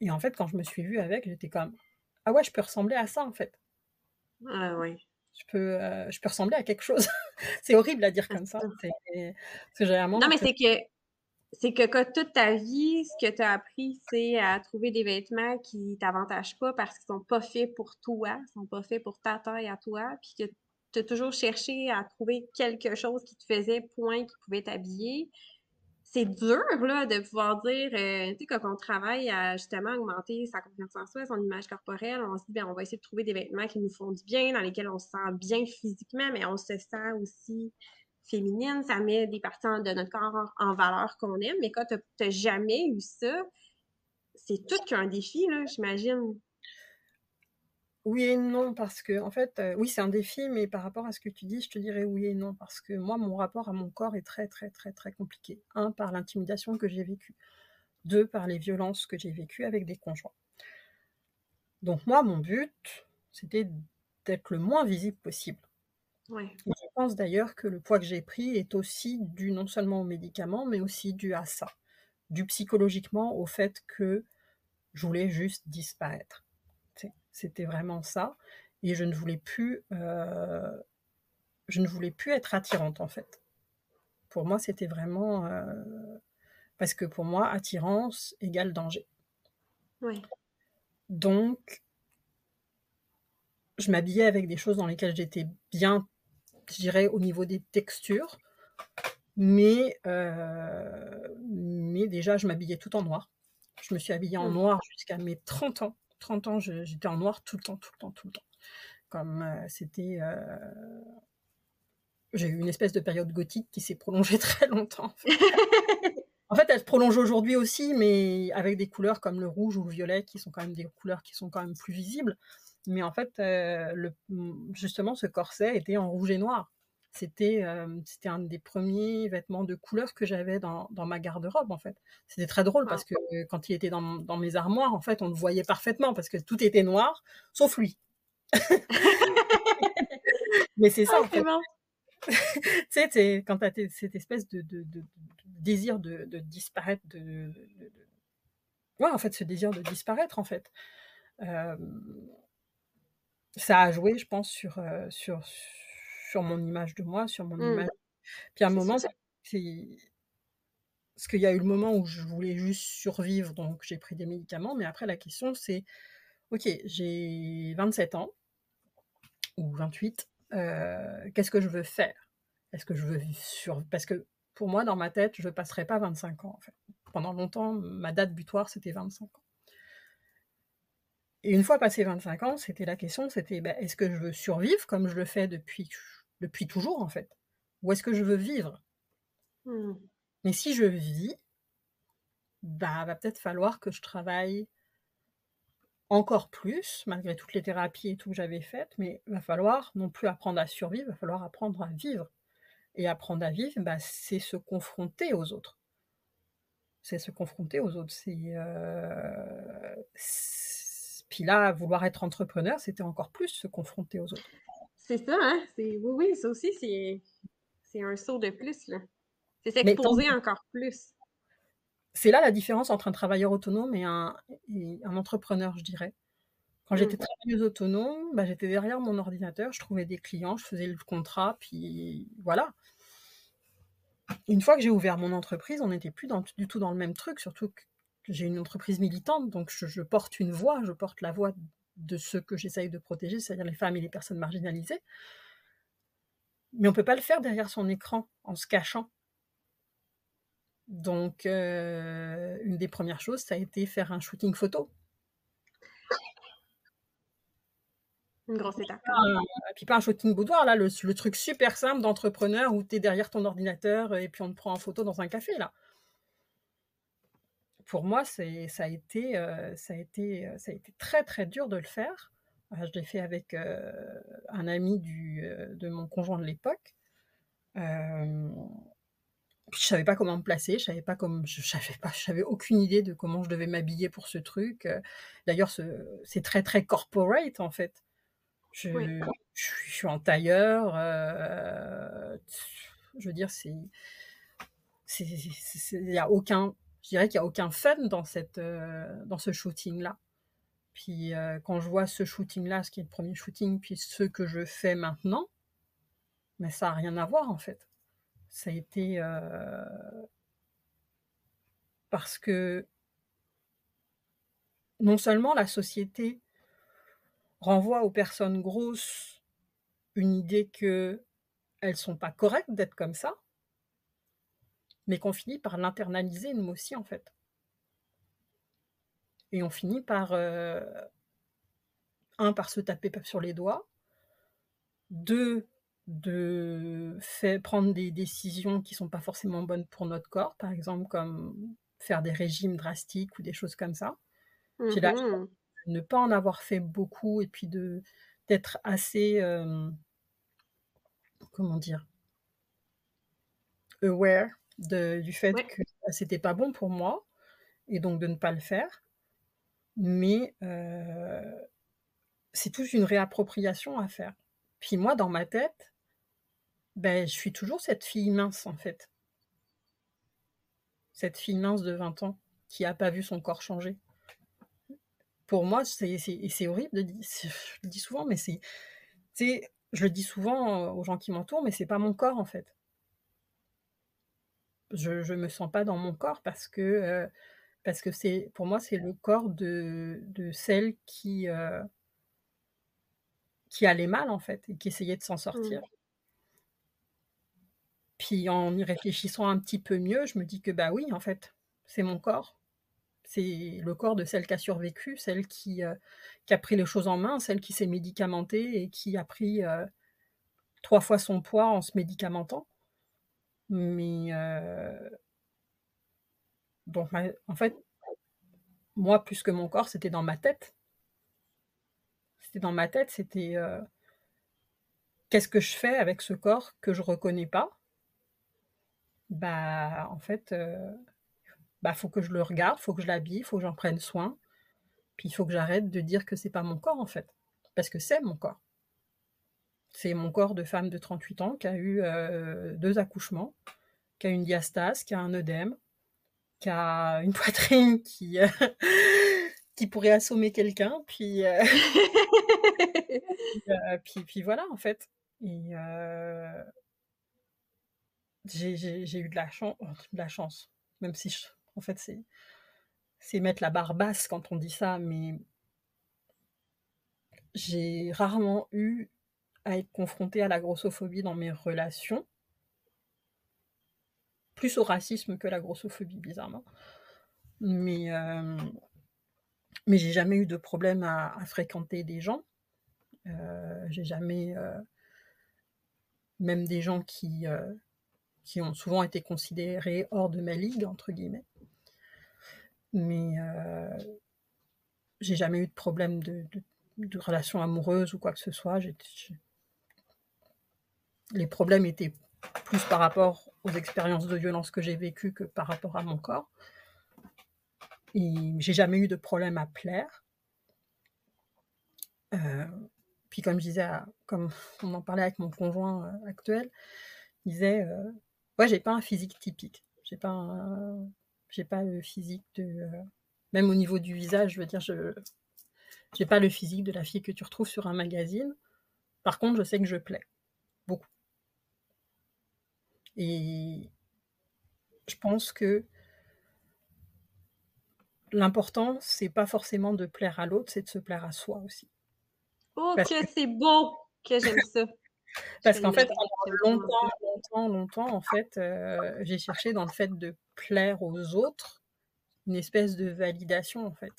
et en fait, quand je me suis vue avec, j'étais comme Ah ouais, je peux ressembler à ça en fait. Ah oui. Je peux, euh, je peux ressembler à quelque chose. c'est horrible à dire comme ça. C'est, non, mais c'est que c'est que, toute ta vie, ce que tu as appris, c'est à trouver des vêtements qui t'avantagent pas parce qu'ils sont pas faits pour toi, ils sont pas faits pour ta taille à toi, puis que tu as toujours cherché à trouver quelque chose qui te faisait point, qui pouvait t'habiller c'est dur là, de pouvoir dire, euh, tu sais, quand on travaille à justement augmenter sa confiance en soi, son image corporelle, on se dit, ben, on va essayer de trouver des vêtements qui nous font du bien, dans lesquels on se sent bien physiquement, mais on se sent aussi féminine. Ça met des parties de notre corps en, valeur qu'on aime. Mais quand tu n'as jamais eu ça, c'est tout qu'un défi, là, j'imagine. Oui et non, parce que, en fait, oui, c'est un défi, mais par rapport à ce que tu dis, je te dirais oui et non, parce que moi, mon rapport à mon corps est très, très, très, très compliqué. Un, par l'intimidation que j'ai vécue. Deux, par les violences que j'ai vécues avec des conjoints. Donc moi, mon but, c'était d'être le moins visible possible. Ouais. je pense d'ailleurs que le poids que j'ai pris est aussi dû non seulement aux médicaments, mais aussi dû à ça. Dû psychologiquement au fait que je voulais juste disparaître. C'était vraiment ça. Et je ne voulais plus, euh, je ne voulais plus être attirante en fait. Pour moi, c'était vraiment euh, parce que pour moi, attirance égale danger. Oui. Donc, je m'habillais avec des choses dans lesquelles j'étais bien, je dirais, au niveau des textures. Mais, euh, mais déjà, je m'habillais tout en noir. Je me suis habillée en mmh. noir jusqu'à mes 30 ans. 30 ans, j'étais en noir tout le temps, tout le temps, tout le temps. Comme euh, c'était. Euh, j'ai eu une espèce de période gothique qui s'est prolongée très longtemps. En fait. elle se prolonge aujourd'hui aussi, mais avec des couleurs comme le rouge ou le violet, qui sont quand même des couleurs qui sont quand même plus visibles. Mais en fait, euh, le, justement, ce corset était en rouge et noir. C'était c'était un des premiers vêtements de couleur que j'avais dans, dans, ma garde-robe en fait. C'était très drôle parce que quand il était dans, dans, mes armoires, en fait, on le voyait parfaitement parce que tout était noir, sauf lui. Mais c'est ça, en fait. tu sais, quand tu as cette espèce de, de, de, désir de, disparaître, de, Ouais, en fait, ce désir de disparaître, en fait. ça a joué, je pense, sur, sur, sur mon image de moi, sur mon mmh. image. Puis à un moment, c'est parce qu'il y a eu le moment où je voulais juste survivre, donc j'ai pris des médicaments. Mais après, la question, c'est ok, j'ai 27 ans ou 28. Euh, qu'est-ce que je veux faire? Est-ce que je veux sur Parce que pour moi, dans ma tête, je ne passerai pas 25 ans. En fait. Pendant longtemps, ma date butoir, c'était 25 ans. Et une fois passé 25 ans, c'était la question, c'était ben, est-ce que je veux survivre comme je le fais depuis depuis toujours en fait Ou est-ce que je veux vivre? Mmh. Mais si je vis, bah va peut-être falloir que je travaille encore plus, malgré toutes les thérapies et tout que j'avais faites, mais il va falloir non plus apprendre à survivre, il va falloir apprendre à vivre. Et apprendre à vivre, bah, c'est se confronter aux autres. C'est se confronter aux autres. C'est euh, puis là, vouloir être entrepreneur, c'était encore plus se confronter aux autres. C'est ça, hein? Oui, oui, ça aussi, c'est un saut de plus. C'est s'exposer encore plus. C'est là la différence entre un travailleur autonome et un, un entrepreneur, je dirais. Quand j'étais mmh. travailleuse autonome, bah, j'étais derrière mon ordinateur, je trouvais des clients, je faisais le contrat, puis voilà. Une fois que j'ai ouvert mon entreprise, on n'était plus dans, du tout dans le même truc, surtout que j'ai une entreprise militante, donc je, je, porte une voix, je porte la voix de ceux que j'essaye de protéger, c'est-à-dire les femmes et les personnes marginalisées. Mais on ne peut pas le faire derrière son écran en se cachant. Donc, euh, une des premières choses, ça a été faire un shooting photo. Une grosse étape. Et puis pas un shooting boudoir, là, le, le truc super simple d'entrepreneur où tu es derrière ton ordinateur et puis on te prend en photo dans un café, là. Pour moi, c'est, ça, a été, euh, ça, a été, euh, ça a été très, très dur de le faire. Euh, je l'ai fait avec un ami du, de mon conjoint de l'époque. Euh, je savais pas comment me placer, je savais pas comme, je savais pas, j'avais aucune idée de comment je devais m'habiller pour ce truc. D'ailleurs, c'est très très corporate en fait. Je, suis en tailleur. Euh, je veux dire, c'est, il y a aucun, je dirais qu'il y a aucun fun dans cette, euh, dans ce shooting là. Puis euh, quand je vois ce shooting là, ce qui est le premier shooting, puis ce que je fais maintenant, mais ça a rien à voir en fait. Ça a été parce que non seulement la société renvoie aux personnes grosses une idée que elles sont pas correctes d'être comme ça, mais qu'on finit par l'internaliser nous aussi en fait. Et on finit par euh, un par se taper sur les doigts, deux de faire prendre des décisions qui sont pas forcément bonnes pour notre corps, par exemple comme faire des régimes drastiques ou des choses comme ça. J'ai ne pas en avoir fait beaucoup et puis de d'être assez euh, comment dire? Aware de, du fait que c'était pas bon pour moi et donc de ne pas le faire. Mais euh, c'est toute une réappropriation à faire. Puis moi dans ma tête ben je suis toujours cette fille mince en fait. Cette fille mince de 20 ans qui a pas vu son corps changer. Pour moi, c'est horrible de dire, je le dis souvent, mais c'est, je le dis souvent aux gens qui m'entourent, mais c'est pas mon corps en fait. Je, je me sens pas dans mon corps parce que, euh, parce que c'est, pour moi, c'est le corps de, de celle qui, euh, qui allait mal en fait et qui essayait de s'en sortir. Mmh. Puis en y réfléchissant un petit peu mieux, je me dis que bah oui, en fait, c'est mon corps c'est le corps de celle qui a survécu, celle qui, euh, qui, a pris les choses en main, celle qui s'est médicamentée et qui a pris trois fois son poids en se médicamentant. Mais euh, en fait, moi, plus que mon corps, c'était dans ma tête. C'était dans ma tête, c'était qu'est-ce que je fais avec ce corps que je reconnais pas? Bah, en fait, bah, faut que je le regarde, faut que je l'habille, faut que j'en prenne soin. Puis il faut que j'arrête de dire que c'est pas mon corps en fait, parce que c'est mon corps. C'est mon corps de femme de 38 ans qui a eu euh, deux accouchements, qui a une diastase, qui a un œdème, qui a une poitrine qui, euh, qui pourrait assommer quelqu'un, puis, euh, puis, puis, voilà en fait. Et j'ai eu de la, chance, de la chance, même si je, en c'est mettre la barre basse quand on dit ça, mais j'ai rarement eu à être confrontée à la grossophobie dans mes relations. Plus au racisme que la grossophobie, bizarrement. Mais, euh, mais j'ai jamais eu de problème à, fréquenter des gens. Euh, j'ai jamais. Euh, même des gens qui, qui ont souvent été considérés hors de ma ligue, entre guillemets mais j'ai jamais eu de problème de, de, relation amoureuse ou quoi que ce soit. Les problèmes étaient plus par rapport aux expériences de violence que j'ai vécues que par rapport à mon corps. Et j'ai jamais eu de problème à plaire. Euh, puis comme je disais, comme on en parlait avec mon conjoint euh, actuel, il disait, ouais, j'ai pas un physique typique. J'ai pas pas le physique de. Euh, même au niveau du visage, je veux dire, je j'ai pas le physique de la fille que tu retrouves sur un magazine. Par contre, je sais que je plais. Beaucoup. Et je pense que l'important, c'est pas forcément de plaire à l'autre, c'est de se plaire à soi aussi. Oh, que, c'est beau que j'aime ça. Parce qu'en fait, pendant longtemps, longtemps, longtemps, en fait, euh, j'ai cherché dans le fait de plaire aux autres une espèce de validation, en fait.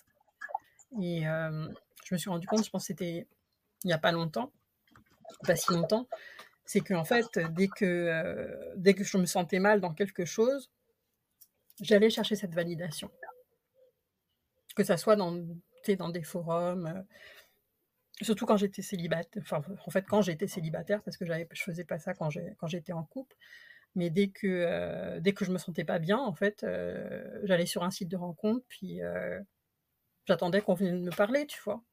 Et euh, je me suis rendu compte, je pense que c'était il n'y a pas longtemps, pas si longtemps, c'est que en fait, dès que, euh, dès que je me sentais mal dans quelque chose, j'allais chercher cette validation. Que ça soit dans, dans des forums, euh, surtout quand j'étais célibataire, en fait, quand j'étais célibataire, parce que j'avais, je faisais pas ça quand, quand j'étais en couple, mais dès que, euh, dès que je me sentais pas bien, en fait, j'allais sur un site de rencontre, puis j'attendais qu'on vienne me parler, tu vois.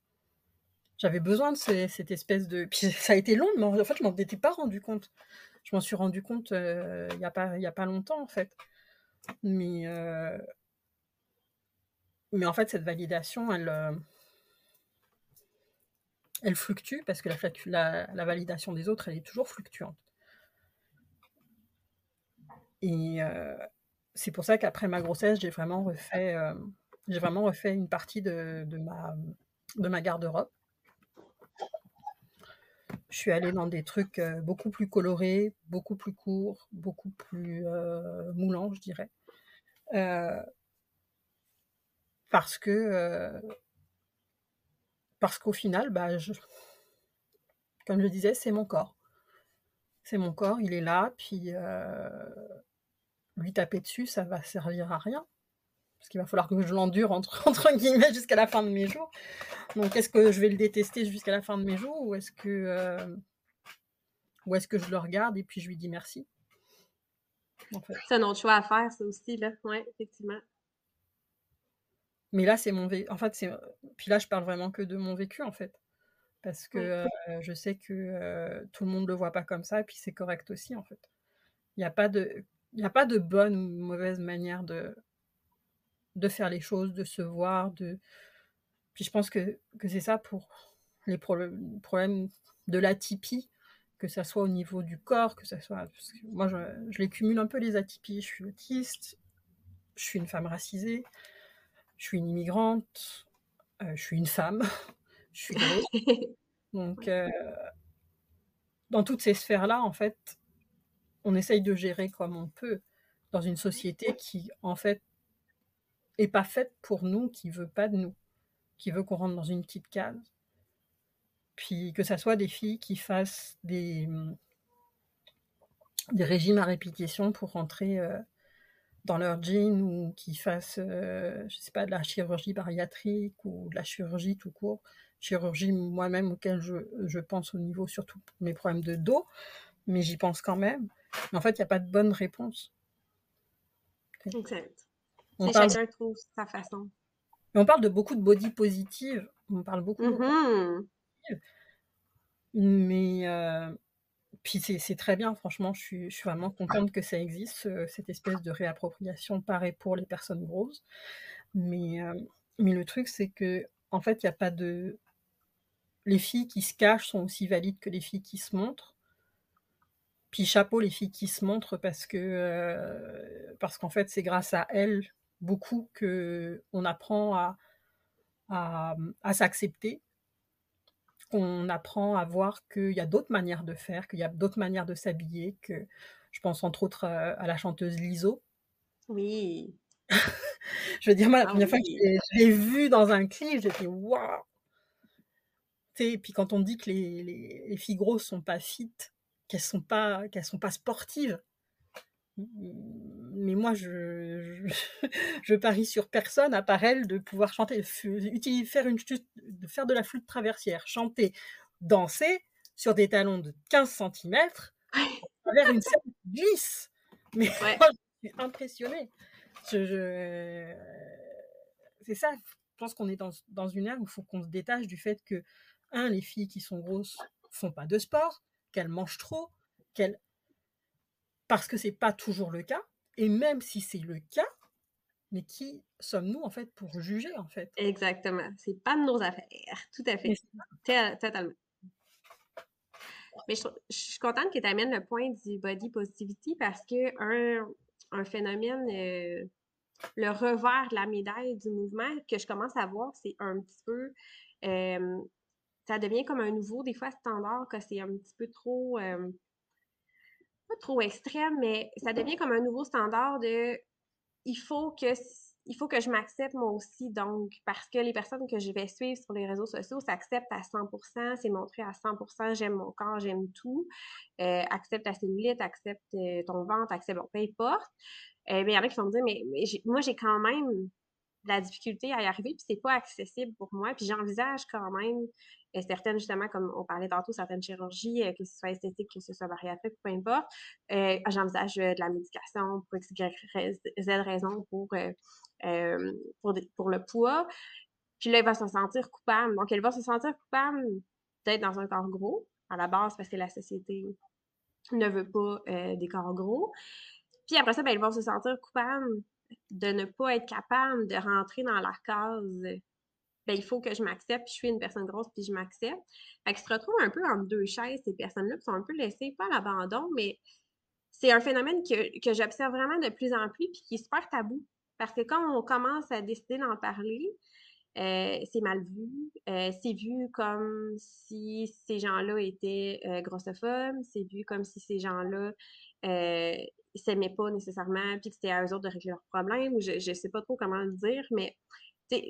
J'avais besoin de cette espèce de. Puis ça a été long, mais en fait, je m'en étais pas rendu compte. Je m'en suis rendu compte euh, il n'y a, pas, a pas longtemps, en fait. Mais, euh, mais en fait, cette validation, elle, euh, elle fluctue parce que la, la, validation des autres, elle est toujours fluctuante. Et c'est pour ça qu'après ma grossesse, j'ai vraiment refait, j'ai vraiment refait une partie de, de ma, de ma garde-robe je suis allée dans des trucs beaucoup plus colorés, beaucoup plus courts, beaucoup plus moulants, je dirais. parce que parce qu'au final, bah, comme je disais, c'est mon corps. C'est mon corps, il est là, puis lui taper dessus, ça va servir à rien parce qu'il va falloir que je l'endure entre, entre guillemets jusqu'à la fin de mes jours. Donc est-ce que je vais le détester jusqu'à la fin de mes jours ou est-ce que euh, ou est-ce que je le regarde et puis je lui dis merci? C'est un autre choix à faire, ça aussi là, ouais, effectivement. Mais là c'est mon vécu. En fait c'est puis là je parle vraiment que de mon vécu en fait parce que euh, je sais que euh, tout le monde le voit pas comme ça et puis c'est correct aussi en fait. Il n'y a pas de il a pas de bonne ou mauvaise manière de de faire les choses, de se voir, de. Puis je pense que, que c'est ça pour les problèmes, de l'atypie, que ça soit au niveau du corps, que ça soit. moi, je, je les cumule un peu les atypies. Je suis autiste, je suis une femme racisée, je suis une immigrante, euh, je suis une femme, je suis Donc, euh, dans toutes ces sphères-là, en fait, on essaye de gérer comme on peut dans une société qui, en fait, et pas faite pour nous, qui veut pas de nous, qui veut qu'on rentre dans une petite case. Puis que ça soit des filles qui fassent des, des régimes à répétition pour rentrer euh, dans leur jean ou qui fassent, euh, je sais pas, de la chirurgie bariatrique ou de la chirurgie tout court. Chirurgie moi-même auquel je, je, pense au niveau surtout mes problèmes de dos, mais j'y pense quand même. Mais en fait, il n'y a pas de bonne réponse. Exact. On chacun trouve sa façon. on parle de beaucoup de body positive. On parle beaucoup. de mm-hmm. Mais euh, puis c'est très bien, franchement, je suis, je suis, vraiment contente que ça existe, cette espèce de réappropriation, pareil pour les personnes grosses. Mais, euh, mais le truc, c'est que en fait, il n'y a pas de. Les filles qui se cachent sont aussi valides que les filles qui se montrent. Puis chapeau les filles qui se montrent parce que euh, parce qu'en fait c'est grâce à elles beaucoup qu'on apprend à, à, s'accepter, qu'on apprend à voir qu'il y a d'autres manières de faire, qu'il y a d'autres manières de s'habiller, que je pense entre autres à, la chanteuse Liso. Oui. je veux dire, moi, la ah première fois que je l'ai vue dans un clip, j'étais waouh! Et puis quand on dit que les, les, les filles grosses sont pas fit, qu'elles sont pas qu'elles sont pas sportives, mais moi, je, je, parie sur personne à part elle de pouvoir chanter, faire, une, de faire de la flûte traversière, chanter, danser sur des talons de 15 cm vers une scène glisse. Mais moi, je suis impressionnée. Je, C'est ça, je pense qu'on est dans, dans une ère où il faut qu'on se détache du fait que, un, les filles qui sont grosses font pas de sport, qu'elles mangent trop, qu'elles parce que c'est pas toujours le cas. Et même si c'est le cas, mais qui sommes-nous en fait pour juger en fait? Exactement. C'est pas de nos affaires. Tout à fait. Totalement. Mais je, suis contente que tu amènes le point du body positivity parce que un, un phénomène, euh, le revers de la médaille du mouvement que je commence à voir, c'est un petit peu. Euh, ça devient comme un nouveau, des fois, standard, que c'est un petit peu trop. Euh, trop extrême, mais ça devient comme un nouveau standard de il faut que il faut que je m'accepte moi aussi, donc, parce que les personnes que je vais suivre sur les réseaux sociaux s'acceptent à 100%, c'est montré à 100%, j'aime mon corps, j'aime tout, euh, accepte ta cellulite, accepte euh, ton ventre, accepte, bon, peu importe. Euh, mais il y en a qui vont me dire, mais, moi, j'ai quand même la difficulté à y arriver, puis c'est pas accessible pour moi, puis j'envisage quand même certaines, justement, comme on parlait tantôt, certaines chirurgies, que ce soit esthétique, que ce soit bariatrique, peu importe, j'envisage de la médication pour X, Z raison pour euh, pour, pour le poids. Puis là, elle va se sentir coupable. Donc, elle va se sentir coupable d'être dans un corps gros, à la base, parce que la société ne veut pas euh, des corps gros. Puis après ça, ben, elle va se sentir coupable de ne pas être capable de rentrer dans la case ben, il faut que je m'accepte, puis je suis une personne grosse, puis je m'accepte. Fait qu'ils se retrouvent un peu entre deux chaises, ces personnes-là, qui sont un peu laissées, pas à l'abandon, mais c'est un phénomène que, j'observe vraiment de plus en plus, puis qui est super tabou. Parce que quand on commence à décider d'en parler, euh, c'est mal vu. Euh, c'est vu comme si ces gens-là étaient euh, grossophobes. C'est vu comme si ces gens-là euh, s'aimaient pas nécessairement, puis que c'était à eux autres de régler leurs problèmes. Ou je ne sais pas trop comment le dire, mais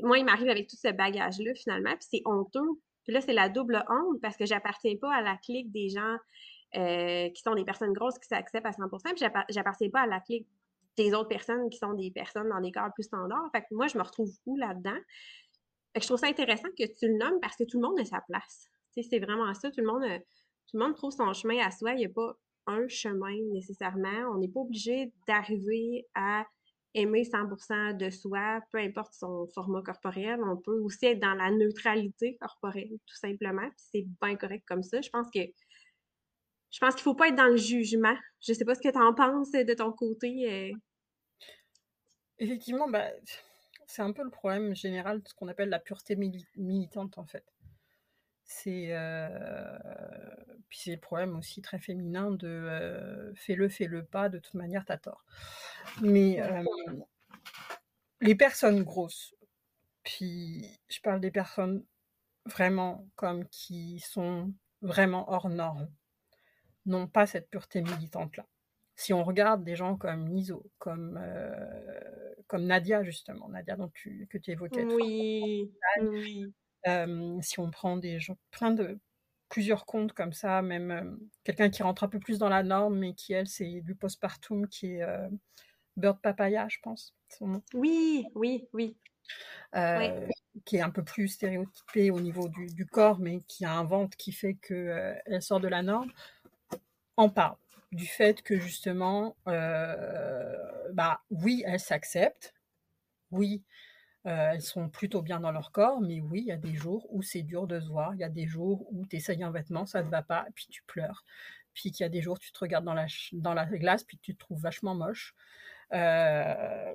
moi, il m'arrive avec tout ce bagage-là, finalement, puis c'est honteux. Puis là, c'est la double honte parce que j'appartiens pas à la clique des gens qui sont des personnes grosses qui s'acceptent à 100% puis j'appartiens pas à la clique des autres personnes qui sont des personnes dans des corps plus standards. Fait que moi, je me retrouve où là-dedans? Je trouve ça intéressant que tu le nommes parce que tout le monde a sa place. c'est vraiment ça. Tout le monde, tout le monde trouve son chemin à soi. Il n'y a pas un chemin nécessairement. On n'est pas obligé d'arriver à aimer 100% de soi, peu importe son format corporel. On peut aussi être dans la neutralité corporelle, tout simplement. C'est bien correct comme ça. Je pense que je pense qu'il faut pas être dans le jugement. Je sais pas ce que tu en penses de ton côté. Euh. Effectivement, bah, c'est un peu le problème général de ce qu'on appelle la pureté militante, en fait. C'est euh, puis c'est le problème aussi très féminin de euh, fais-le, fais-le pas, de toute manière, t'as tort. Mais les personnes grosses, puis je parle des personnes vraiment comme qui sont vraiment hors normes, n'ont pas cette pureté militante-là. Si on regarde des gens comme Niso, comme, euh, comme Nadia, justement, Nadia dont tu, que tu évoquais. Oui, oui. Euh, si on prend des gens, plein de, plusieurs comptes comme ça, même euh, quelqu'un qui rentre un peu plus dans la norme, mais qui, elle, c'est du postpartum, qui est Bird Papaya, je pense, son nom. Oui, oui, oui. qui est un peu plus stéréotypé au niveau du, du, corps, mais qui a un ventre qui fait qu'elle elle sort de la norme en parle du fait que justement, bah oui, elles s'acceptent, oui, euh, elles sont plutôt bien dans leur corps, mais oui, il y a des jours où c'est dur de se voir, il y a des jours où tu essayes un vêtement, ça ne te va pas, puis tu pleures, puis qu'il y a des jours où tu te regardes dans la, glace, puis tu te trouves vachement moche. Euh,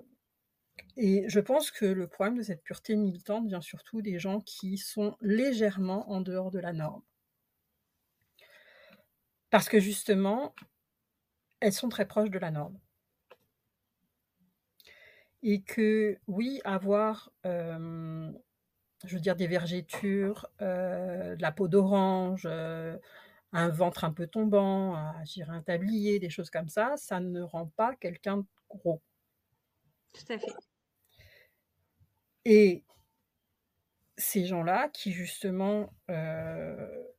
et je pense que le problème de cette pureté militante vient surtout des gens qui sont légèrement en dehors de la norme. Parce que justement, elles sont très proches de la norme. Et que oui, avoir, euh, je veux dire, des vergetures, euh, de la peau d'orange, euh, un ventre un peu tombant, un tablier, des choses comme ça, ça ne rend pas quelqu'un gros. Tout à fait. Et ces gens-là qui justement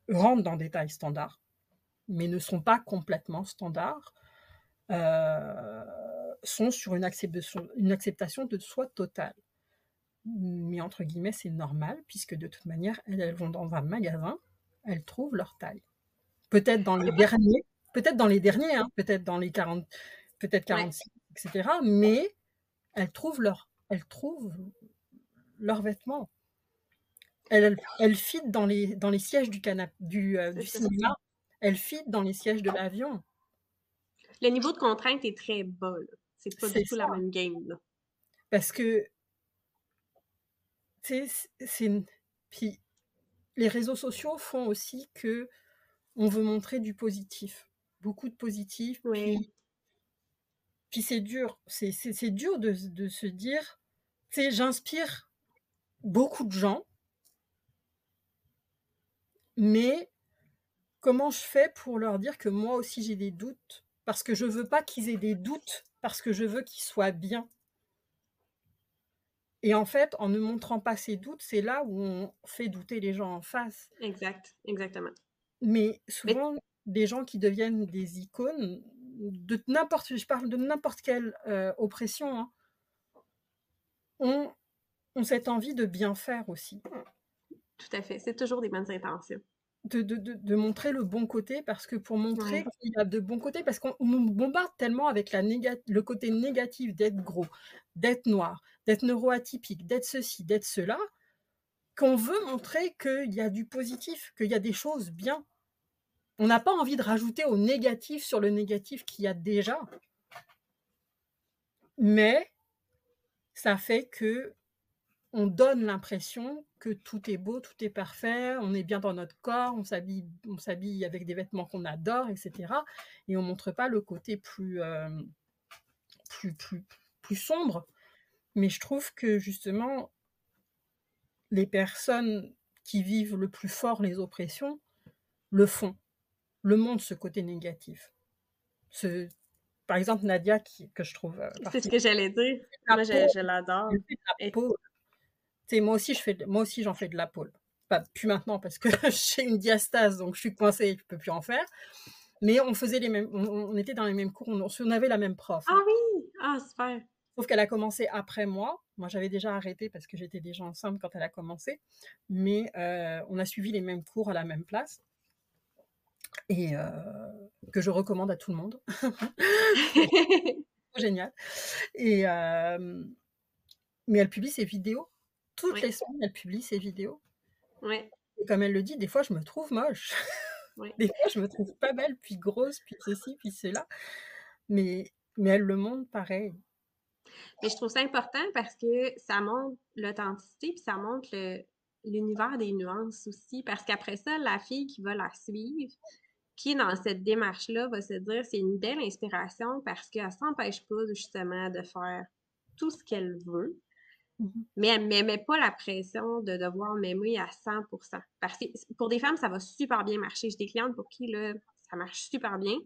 rentrent dans des tailles standards, mais ne sont pas complètement standards, euh, sont sur une acceptation, une acceptation de soi totale. Mais entre guillemets, c'est normal, puisque de toute manière, elles, vont dans un magasin, elles trouvent leur taille. Peut-être dans les derniers, peut-être dans les derniers, hein, peut-être dans les 40, peut-être 46, etc. Mais elles trouvent leur, elles trouvent leurs vêtements. Elles, elles, dans les, dans les sièges du, canapé, du, euh, du cinéma elle fit dans les sièges de l'avion. Le niveau de contrainte est très bas. C'est pas du tout la même game. Parce que, tu sais, c'est. Puis, les réseaux sociaux font aussi que on veut montrer du positif. Beaucoup de positif. Oui. Puis, c'est dur. C'est dur de, de se dire, tu sais, j'inspire beaucoup de gens, mais comment je fais pour leur dire que moi aussi j'ai des doutes? Parce que je veux pas qu'ils aient des doutes, parce que je veux qu'ils soient bien. Et en fait, en ne montrant pas ses doutes, c'est là où on fait douter les gens en face. Exact, exactement. Mais souvent, des gens qui deviennent des icônes de n'importe, je parle de n'importe quelle euh, oppression, hein, ont, ont cette envie de bien faire aussi. Tout à fait. C'est toujours des bonnes intentions. De, de, de, montrer le bon côté, parce que pour montrer qu'il y a de bons côtés, parce qu'on bombarde tellement avec la le côté négatif d'être gros, d'être noir, d'être neuroatypique, d'être ceci, d'être cela, qu'on veut montrer qu'il y a du positif, qu'il y a des choses bien. On n'a pas envie de rajouter au négatif sur le négatif qu'il y a déjà. Mais ça fait que on donne l'impression que tout est beau, tout est parfait, on est bien dans notre corps, on s'habille, on s'habille avec des vêtements qu'on adore, etc. Et on montre pas le côté plus, euh, plus, plus, plus sombre. Mais je trouve que justement, les personnes qui vivent le plus fort les oppressions le font, le montrent ce côté négatif. Ce, par exemple, Nadia, qui, que je trouve. Euh, c'est ce que j'allais dire. Moi, je, l'adore moi aussi, je fais, moi aussi, j'en fais de la pôle. Pas plus maintenant parce que j'ai une diastase, donc je suis coincée, je peux plus en faire. Mais on faisait les mêmes, on, était dans les mêmes cours, on, avait la même prof. Ah oui, ah super. Sauf qu'elle a commencé après moi. Moi, j'avais déjà arrêté parce que j'étais déjà enceinte quand elle a commencé. Mais euh, on a suivi les mêmes cours à la même place. Et euh, que je recommande à tout le monde. génial. Et, euh, mais elle publie ses vidéos toutes les semaines, elle publie ses vidéos. Ouais. Et comme elle le dit, des fois, je me trouve moche. des fois, je me trouve pas belle, puis grosse, puis ceci, puis cela. Mais, mais elle le montre pareil. Mais je trouve ça important parce que ça montre l'authenticité, puis ça montre l'univers des nuances aussi. Parce qu'après ça, la fille qui va la suivre, qui dans cette démarche-là va se dire c'est une belle inspiration parce qu'elle s'empêche pas justement de faire tout ce qu'elle veut, Mmh mais elle ne met pas la pression de devoir m'aimer à 100% Parce que pour des femmes, ça va super bien marcher. J'ai des clientes pour qui là, ça marche super bien.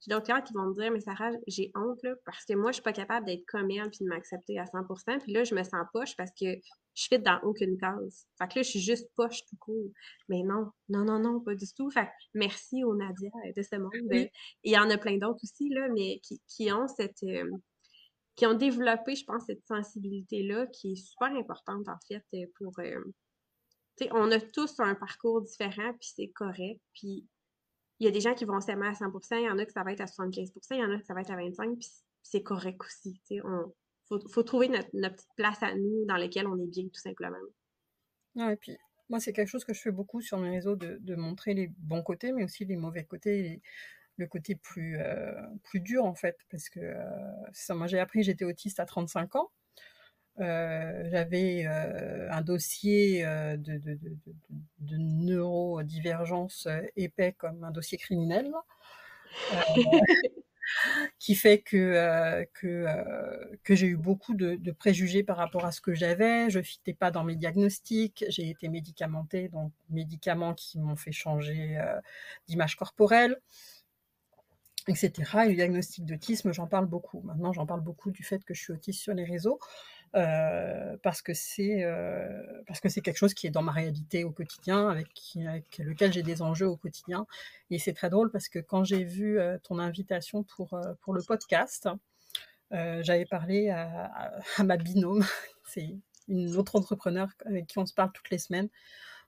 J'ai d'autres clientes qui vont me dire, mais Sarah, j'ai honte là, parce que moi, je suis pas capable d'être comme elle puis de m'accepter à 100% Puis là, je me sens poche parce que je suis dans aucune case. Fait que là, je suis juste poche tout court. Mais non, non, non, non, pas du tout. Fait que merci aux Nadia de ce monde. Il y en a plein d'autres aussi, là, mais qui, qui ont cette, euh, qui ont développé, je pense, cette sensibilité-là qui est super importante, en fait, euh, pour... Euh, on a tous un parcours différent, puis c'est correct. Puis il y a des gens qui vont s'aimer à 100% il y en a que ça va être à 75% il y en a que ça va être à 25 puis c'est correct aussi. On, faut, faut trouver notre, petite place à nous dans laquelle on est bien, tout simplement. Ouais, et puis moi, c'est quelque chose que je fais beaucoup sur mes réseaux, de, montrer les bons côtés, mais aussi les mauvais côtés, le côté plus, euh, plus dur en fait, parce que euh, moi j'ai appris, j'étais autiste à 35 ans. Euh, j'avais un dossier de, de, de, de, neurodivergence épais comme un dossier criminel, qui fait que, que, que j'ai eu beaucoup de, préjugés par rapport à ce que j'avais. Je ne fitais pas dans mes diagnostics. J'ai été médicamentée, donc médicaments qui m'ont fait changer d'image corporelle etc. Et le diagnostic d'autisme, j'en parle beaucoup. Maintenant, j'en parle beaucoup du fait que je suis autiste sur les réseaux, euh, parce que c'est euh, parce que c'est quelque chose qui est dans ma réalité au quotidien, avec, lequel j'ai des enjeux au quotidien. Et c'est très drôle parce que quand j'ai vu euh, ton invitation pour pour le podcast, j'avais parlé à, à, à ma binôme, c'est une autre entrepreneur avec qui on se parle toutes les semaines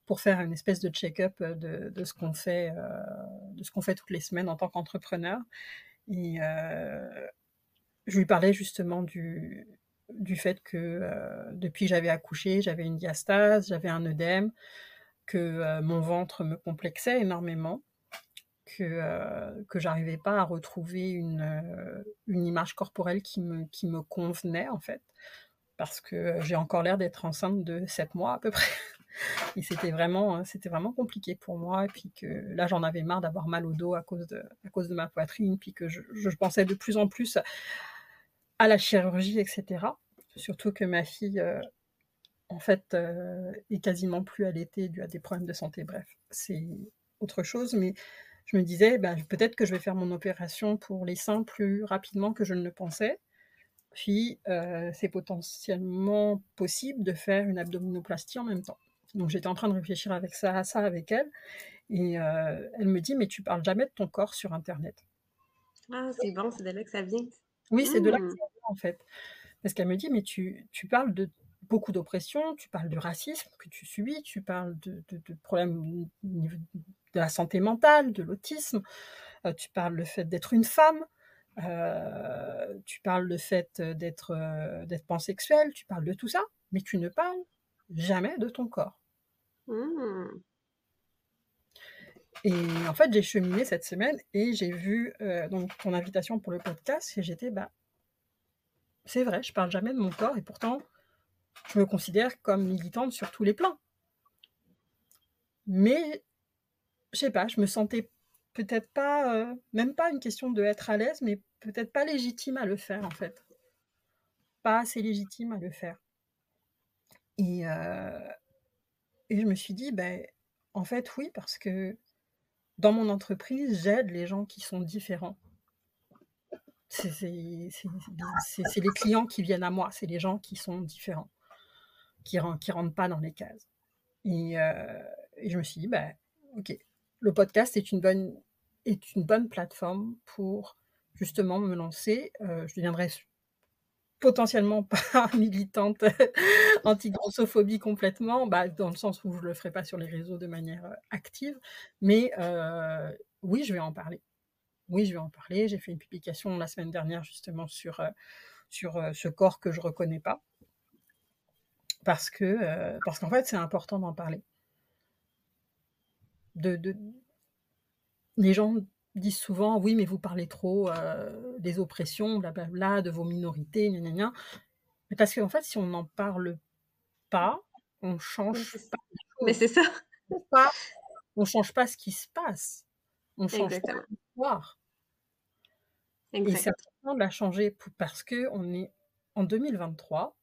pour faire une espèce de check-up euh, de, ce qu'on fait, euh, de ce qu'on fait toutes les semaines en tant qu'entrepreneur. Et euh, je lui parlais justement du, fait que depuis que j'avais accouché, j'avais une diastase, j'avais un œdème, que mon ventre me complexait énormément, que que j'arrivais pas à retrouver une, une image corporelle qui me qui me convenait en fait, parce que j'ai encore l'air d'être enceinte de 7 mois à peu près. Et c'était vraiment, hein, c'était vraiment compliqué pour moi. Et puis que là, j'en avais marre d'avoir mal au dos à cause de, à cause de ma poitrine. Puis que je, pensais de plus en plus à la chirurgie, etc. Surtout que ma fille, euh, en fait, euh, est quasiment plus allaitée dû à des problèmes de santé. Bref, c'est autre chose. Mais je me disais, ben, peut-être que je vais faire mon opération pour les seins plus rapidement que je ne le pensais. Puis c'est potentiellement possible de faire une abdominoplastie en même temps. Donc j'étais en train de réfléchir avec ça, à ça avec elle, et elle me dit mais tu parles jamais de ton corps sur Internet. Ah c'est bon, c'est de là que ça vient. Oui, c'est de là que mmh. ça vient en fait. Parce qu'elle me dit mais tu, tu parles de beaucoup d'oppression, tu parles du racisme que tu subis, tu parles de, de, problèmes de la santé mentale, de l'autisme, tu parles le fait d'être une femme, tu parles le fait d'être d'être pansexuel, tu parles de tout ça, mais tu ne parles jamais de ton corps. Mmh. Et en fait, j'ai cheminé cette semaine et j'ai vu donc ton invitation pour le podcast et j'étais bah c'est vrai, je parle jamais de mon corps et pourtant je me considère comme militante sur tous les plans. Mais je sais pas, je me sentais peut-être pas, même pas une question de être à l'aise, mais peut-être pas légitime à le faire en fait. Pas assez légitime à le faire. Et, et je me suis dit, ben, en fait, oui, parce que dans mon entreprise, j'aide les gens qui sont différents. C'est les clients qui viennent à moi, c'est les gens qui sont différents, qui ne rentrent pas dans les cases. Et, et je me suis dit, ben, ok, le podcast est une bonne, est une bonne plateforme pour justement me lancer. je deviendrai potentiellement pas militante anti-grossophobie complètement, bah, dans le sens où je ne le ferai pas sur les réseaux de manière active, mais oui, je vais en parler. Oui, je vais en parler. J'ai fait une publication la semaine dernière justement sur, sur ce corps que je ne reconnais pas, parce que parce qu'en fait, c'est important d'en parler. De, les gens disent souvent oui, mais vous parlez trop euh, des oppressions, blablabla, de vos minorités, gna, gna, Mais parce qu'en fait, si on n'en parle pas, on change pas. Mais c'est ça. Pas, on change pas ce qui se passe. On change Exactement. pas l'histoire. Et c'est important de la changer parce que on est en 2023.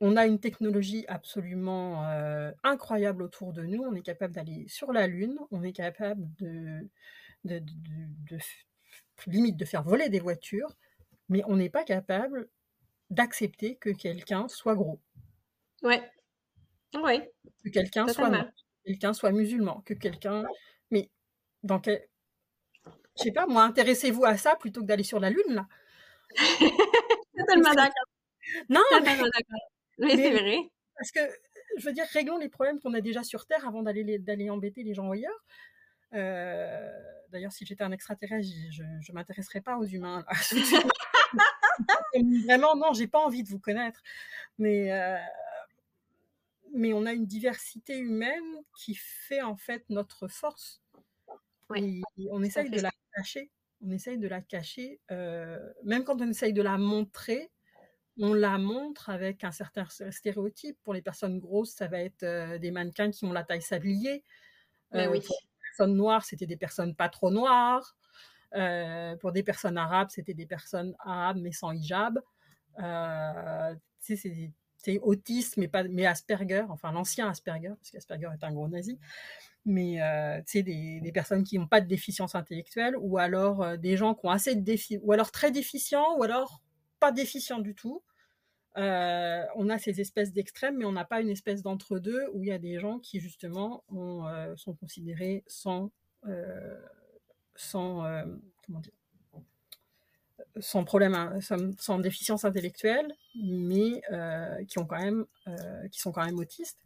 On a une technologie absolument euh, incroyable autour de nous. On est capable d'aller sur la Lune. On est capable de, de, limite de faire voler des voitures, mais on n'est pas capable d'accepter que quelqu'un soit gros. Ouais. Ouais. Que quelqu'un soit quelqu'un soit musulman, que quelqu'un. Mais dans quel. Je sais pas, moi, intéressez-vous à ça plutôt que d'aller sur la Lune, là. Totalement d'accord. Non, mais, mais c'est vrai. Parce que, je veux dire, réglons les problèmes qu'on a déjà sur Terre avant d'aller embêter les gens ailleurs. Euh, d'ailleurs, si j'étais un extraterrestre, je ne m'intéresserais pas aux humains. Vraiment, non, j'ai pas envie de vous connaître. Mais, euh, mais on a une diversité humaine qui fait en fait notre force. Et on essaye de la cacher. On essaye de la cacher. Euh, même quand on essaye de la montrer, on la montre avec un certain stéréotype. Pour les personnes grosses, ça va être des mannequins qui ont la taille sablier. Euh, oui personnes noires, c'était des personnes pas trop noires. Euh, pour des personnes arabes, c'était des personnes arabes mais sans hijab. Euh, c'est autisme, mais, pas, mais Asperger, enfin l'ancien Asperger, parce qu'Asperger est un gros nazi, mais euh, des, des, personnes qui n'ont pas de déficience intellectuelle, ou alors euh, des gens qui ont assez de défi, ou alors très déficients, ou alors pas déficients du tout. Euh, on a ces espèces d'extrêmes, mais on n'a pas une espèce d'entre-deux où il y a des gens qui justement euh, sont considérés sans, euh, sans comment dire, sans problème, hein, sans, déficience intellectuelle, mais qui ont quand même, qui sont quand même autistes.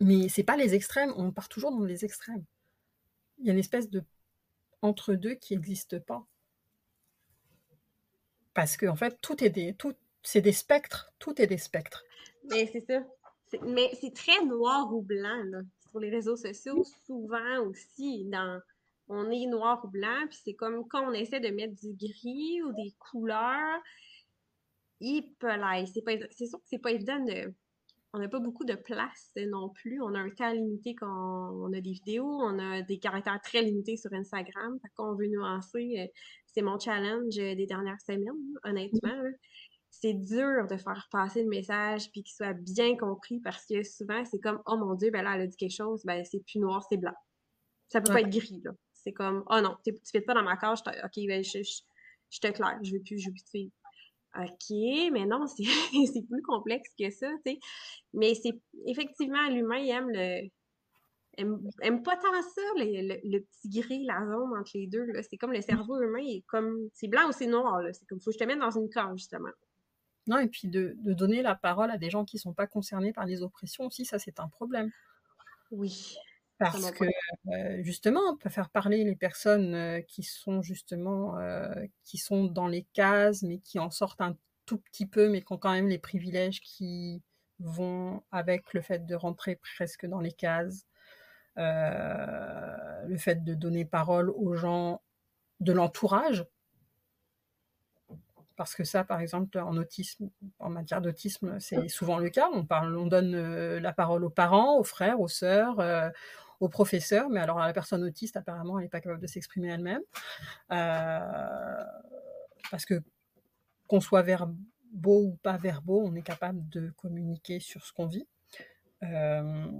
Mais c'est pas les extrêmes. On part toujours dans les extrêmes. Il y a une espèce de entre-deux qui n'existe pas parce qu'en en fait tout est des, tout, c'est des spectres. Tout est des spectres. Mais c'est ça. Mais c'est très noir ou blanc, là. Sur les réseaux sociaux, souvent aussi, dans on est noir ou blanc, puis c'est comme quand on essaie de mettre du gris ou des couleurs, il peut C'est sûr que c'est pas évident de. On n'a pas beaucoup de place non plus. On a un temps limité quand on a des vidéos, on a des caractères très limités sur Instagram. Quand on veut nuancer, euh, c'est mon challenge des dernières semaines, honnêtement c'est dur de faire passer le message puis qu'il soit bien compris parce que souvent c'est comme oh mon dieu ben là elle a dit quelque chose ben c'est plus noir c'est blanc. Ça peut pas être gris là. C'est comme oh non tu fais pas dans ma cage ok ben je, je, te claire je veux plus je veux plus te OK, mais non, c'est plus complexe que ça, tu sais. Mais c'est effectivement, l'humain, il aime le. Aime, pas tant ça, le, petit gris, la zone entre les deux. C'est comme le cerveau humain, est comme. C'est blanc ou c'est noir, là. C'est comme faut que je te mette dans une cage, justement. Non, et puis de, donner la parole à des gens qui ne sont pas concernés par les oppressions aussi, ça c'est un problème. Oui. Parce que euh, justement, on peut faire parler les personnes euh, qui sont justement euh, qui sont dans les cases, mais qui en sortent un tout petit peu, mais qui ont quand même les privilèges qui vont avec le fait de rentrer presque dans les cases, le fait de donner parole aux gens de l'entourage. Parce que ça, par exemple, en autisme, en matière d'autisme, c'est souvent le cas. On, parle, on donne la parole aux parents, aux frères, aux sœurs, au professeur, mais alors la personne autiste, apparemment, elle n'est pas capable de s'exprimer elle-même. Euh, parce que qu'on soit verbaux ou pas verbaux, on est capable de communiquer sur ce qu'on vit. Euh,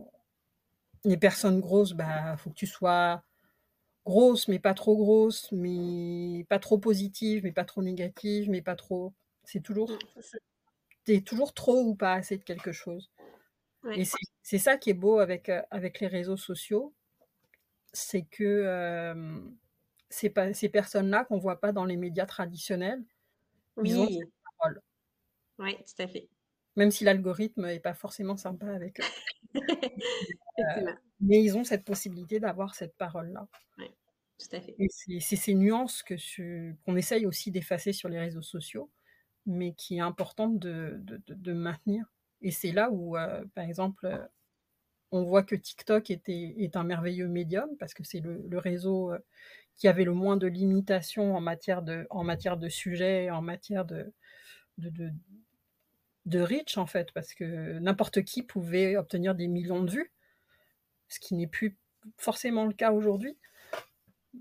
les personnes grosses, bah, faut que tu sois grosse, mais pas trop grosse, mais pas trop positive, mais pas trop négative, mais pas trop. C'est toujours. T'es toujours trop ou pas assez de quelque chose. Et c'est ça qui est beau avec, avec les réseaux sociaux, c'est que ces, ces personnes-là qu'on ne voit pas dans les médias traditionnels, oui. ils ont cette parole. Oui, tout à fait. Même si l'algorithme n'est pas forcément sympa avec eux. Euh, mais ils ont cette possibilité d'avoir cette parole-là. Oui, tout à fait. Et c'est ces nuances qu'on essaye aussi d'effacer sur les réseaux sociaux, mais qui est importante de, de, de maintenir. Et c'est là où, euh, par exemple, euh, on voit que TikTok était, est un merveilleux médium parce que c'est le, réseau euh, qui avait le moins de limitations en matière de, en sujets, en matière de, de, de, reach, en fait, parce que n'importe qui pouvait obtenir des millions de vues, ce qui n'est plus forcément le cas aujourd'hui.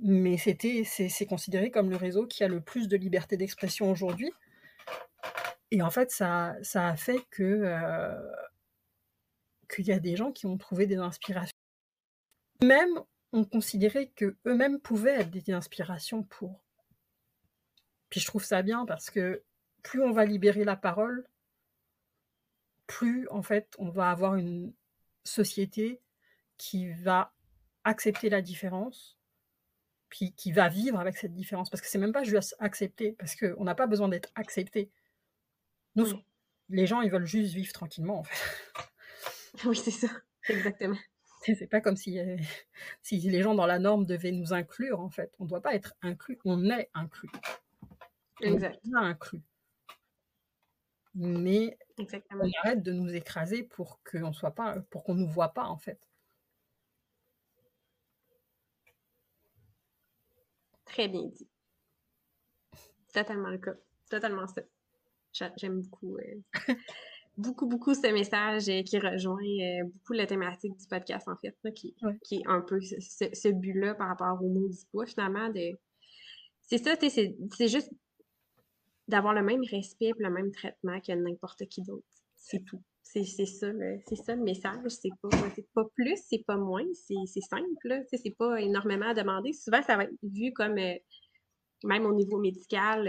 Mais c'était, c'est considéré comme le réseau qui a le plus de liberté d'expression aujourd'hui et en fait, ça, a fait que euh, qu'il y a des gens qui ont trouvé des inspirations. Même ont considéré que eux-mêmes pouvaient être des inspirations pour. Puis je trouve ça bien parce que plus on va libérer la parole, plus en fait on va avoir une société qui va accepter la différence, puis qui va vivre avec cette différence. Parce que c'est même pas juste accepter, parce qu'on n'a pas besoin d'être accepté. Nous, les gens, ils veulent juste vivre tranquillement, en fait. Oui, c'est ça, exactement. C'est pas comme si, euh, si les gens dans la norme devaient nous inclure, en fait. On ne doit pas être inclus, on est inclus. Exact. On est inclus. Mais on arrête de nous écraser pour qu'on soit pas, pour qu'on nous voit pas, en fait. Très bien dit. Totalement le cas. Totalement ça. J'aime beaucoup, euh, beaucoup, beaucoup ce message euh, qui rejoint euh, beaucoup la thématique du podcast, en fait, qui, qui, est un peu ce, but-là par rapport au mot du poids, finalement. De... C'est ça, c'est juste d'avoir le même respect et le même traitement que n'importe qui d'autre. C'est tout. C'est ça, le, ça le message. C'est pas, pas plus, c'est pas moins. C'est simple. C'est pas énormément à demander. Souvent, ça va être vu comme, même au niveau médical,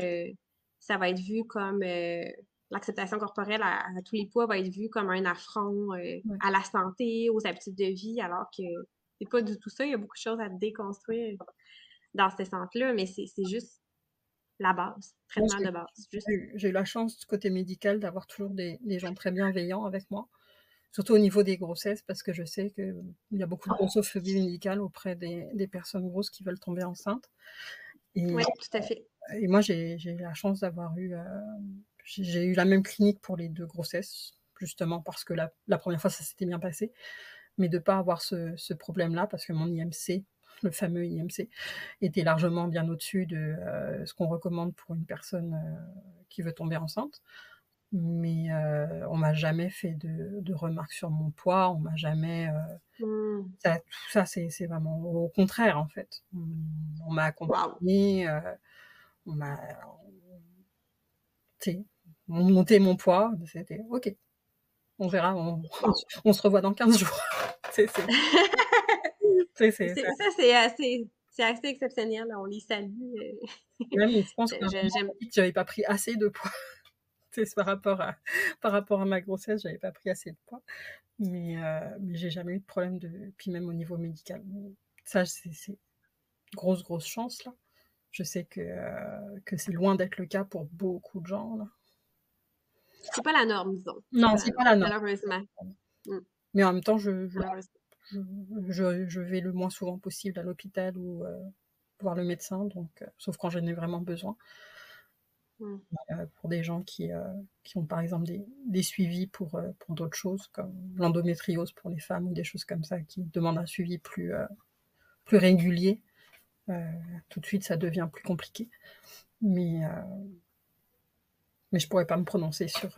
ça va être vu comme euh, l'acceptation corporelle à, tous les poids va être vu comme un affront euh, à la santé, aux habitudes de vie, alors que c'est pas du tout ça. Il y a beaucoup de choses à déconstruire dans ce sens-là, mais c'est juste la base, traitement de base. J'ai eu la chance du côté médical d'avoir toujours des, gens très bienveillants avec moi, surtout au niveau des grossesses, parce que je sais qu'il y a beaucoup de grossophobie médicale auprès des, des, personnes grosses qui veulent tomber enceintes. Oui, tout à fait et moi, j'ai la chance d'avoir eu, euh, j'ai eu la même clinique pour les deux grossesses, justement parce que la, la première fois, ça s'était bien passé, mais de ne pas avoir ce, ce problème-là, parce que mon IMC, le fameux IMC, était largement bien au-dessus de euh, ce qu'on recommande pour une personne euh, qui veut tomber enceinte. Mais on m'a jamais fait de, de, remarques sur mon poids, on m'a jamais. Mmh. Ça, tout ça, c'est vraiment au contraire, en fait. On, m'a accompagné on m'a monté mon poids. C'était OK. On verra, on, se revoit dans 15 jours. c'est, ça, c'est assez, assez exceptionnel. On les salue. Même, je pense que j'avais pas pris assez de poids. par rapport à par rapport à ma grossesse, j'avais pas pris assez de poids, mais euh, mais j'ai jamais eu de problème de puis même au niveau médical. Ça c'est grosse grosse chance là. Je sais que euh, que c'est loin d'être le cas pour beaucoup de gens là. C'est pas la norme, disons. Non, c'est pas la norme. Malheureusement. Mm. Mais en même temps, je je, je, vais le moins souvent possible à l'hôpital ou euh, voir le médecin, donc sauf quand j'en ai vraiment besoin. Euh, pour des gens qui, euh, qui ont par exemple des, des suivis pour, euh, pour d'autres choses, comme l'endométriose pour les femmes ou des choses comme ça, qui demandent un suivi plus, plus régulier. Tout de suite, ça devient plus compliqué. Mais, mais je pourrais pas me prononcer sur,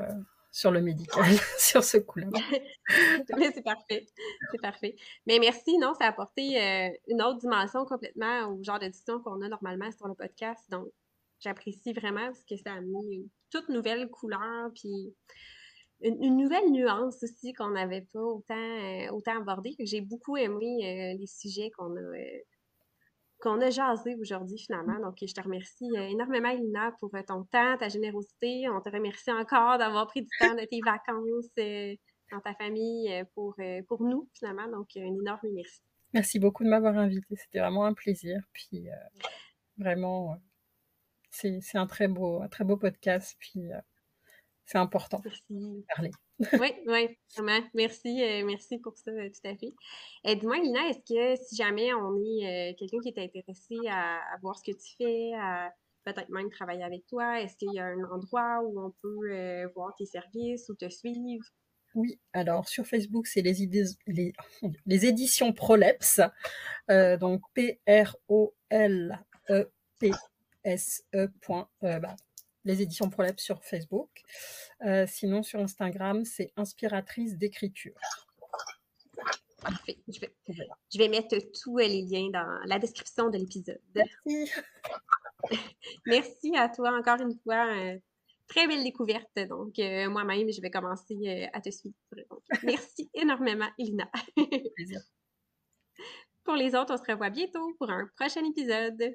sur le médical, sur ce coup-là. Mais c'est parfait. C'est parfait. Mais merci, non, ça a apporté une autre dimension complètement au genre de discussion qu'on a normalement sur le podcast. Donc, j'apprécie vraiment parce que ça a mis une toute nouvelle couleur, puis une, nouvelle nuance aussi qu'on n'avait pas autant, euh, autant abordé. J'ai beaucoup aimé euh, les sujets qu'on a, euh, qu'on a jasés aujourd'hui finalement. Donc, je te remercie énormément, Elina, pour ton temps, ta générosité. On te remercie encore d'avoir pris du temps de tes vacances dans ta famille pour, pour nous finalement. Donc, un énorme merci. Merci beaucoup de m'avoir invité. C'était vraiment un plaisir. Puis, vraiment c'est un très beau, un très beau podcast. Puis euh, c'est important de parler. oui, oui, vraiment. Merci, euh, merci pour ça, euh, tout à fait. Dis-moi, Lina, est-ce que si jamais on est quelqu'un qui est intéressé à, voir ce que tu fais, à peut-être même travailler avec toi, est-ce qu'il y a un endroit où on peut voir tes services ou te suivre? Oui, alors sur Facebook, c'est les, les, les, éditions Proleps, donc P-R-O-L-E-P SE. Euh, bah, les éditions Prolab sur Facebook. Euh, sinon, sur Instagram, c'est inspiratrice d'écriture. Parfait. Je vais, je vais, mettre tous les liens dans la description de l'épisode. Merci. Merci à toi encore une fois. Euh, très belle découverte. Donc, moi-même, je vais commencer à te suivre. merci énormément, Elina. plaisir. Pour les autres, on se revoit bientôt pour un prochain épisode.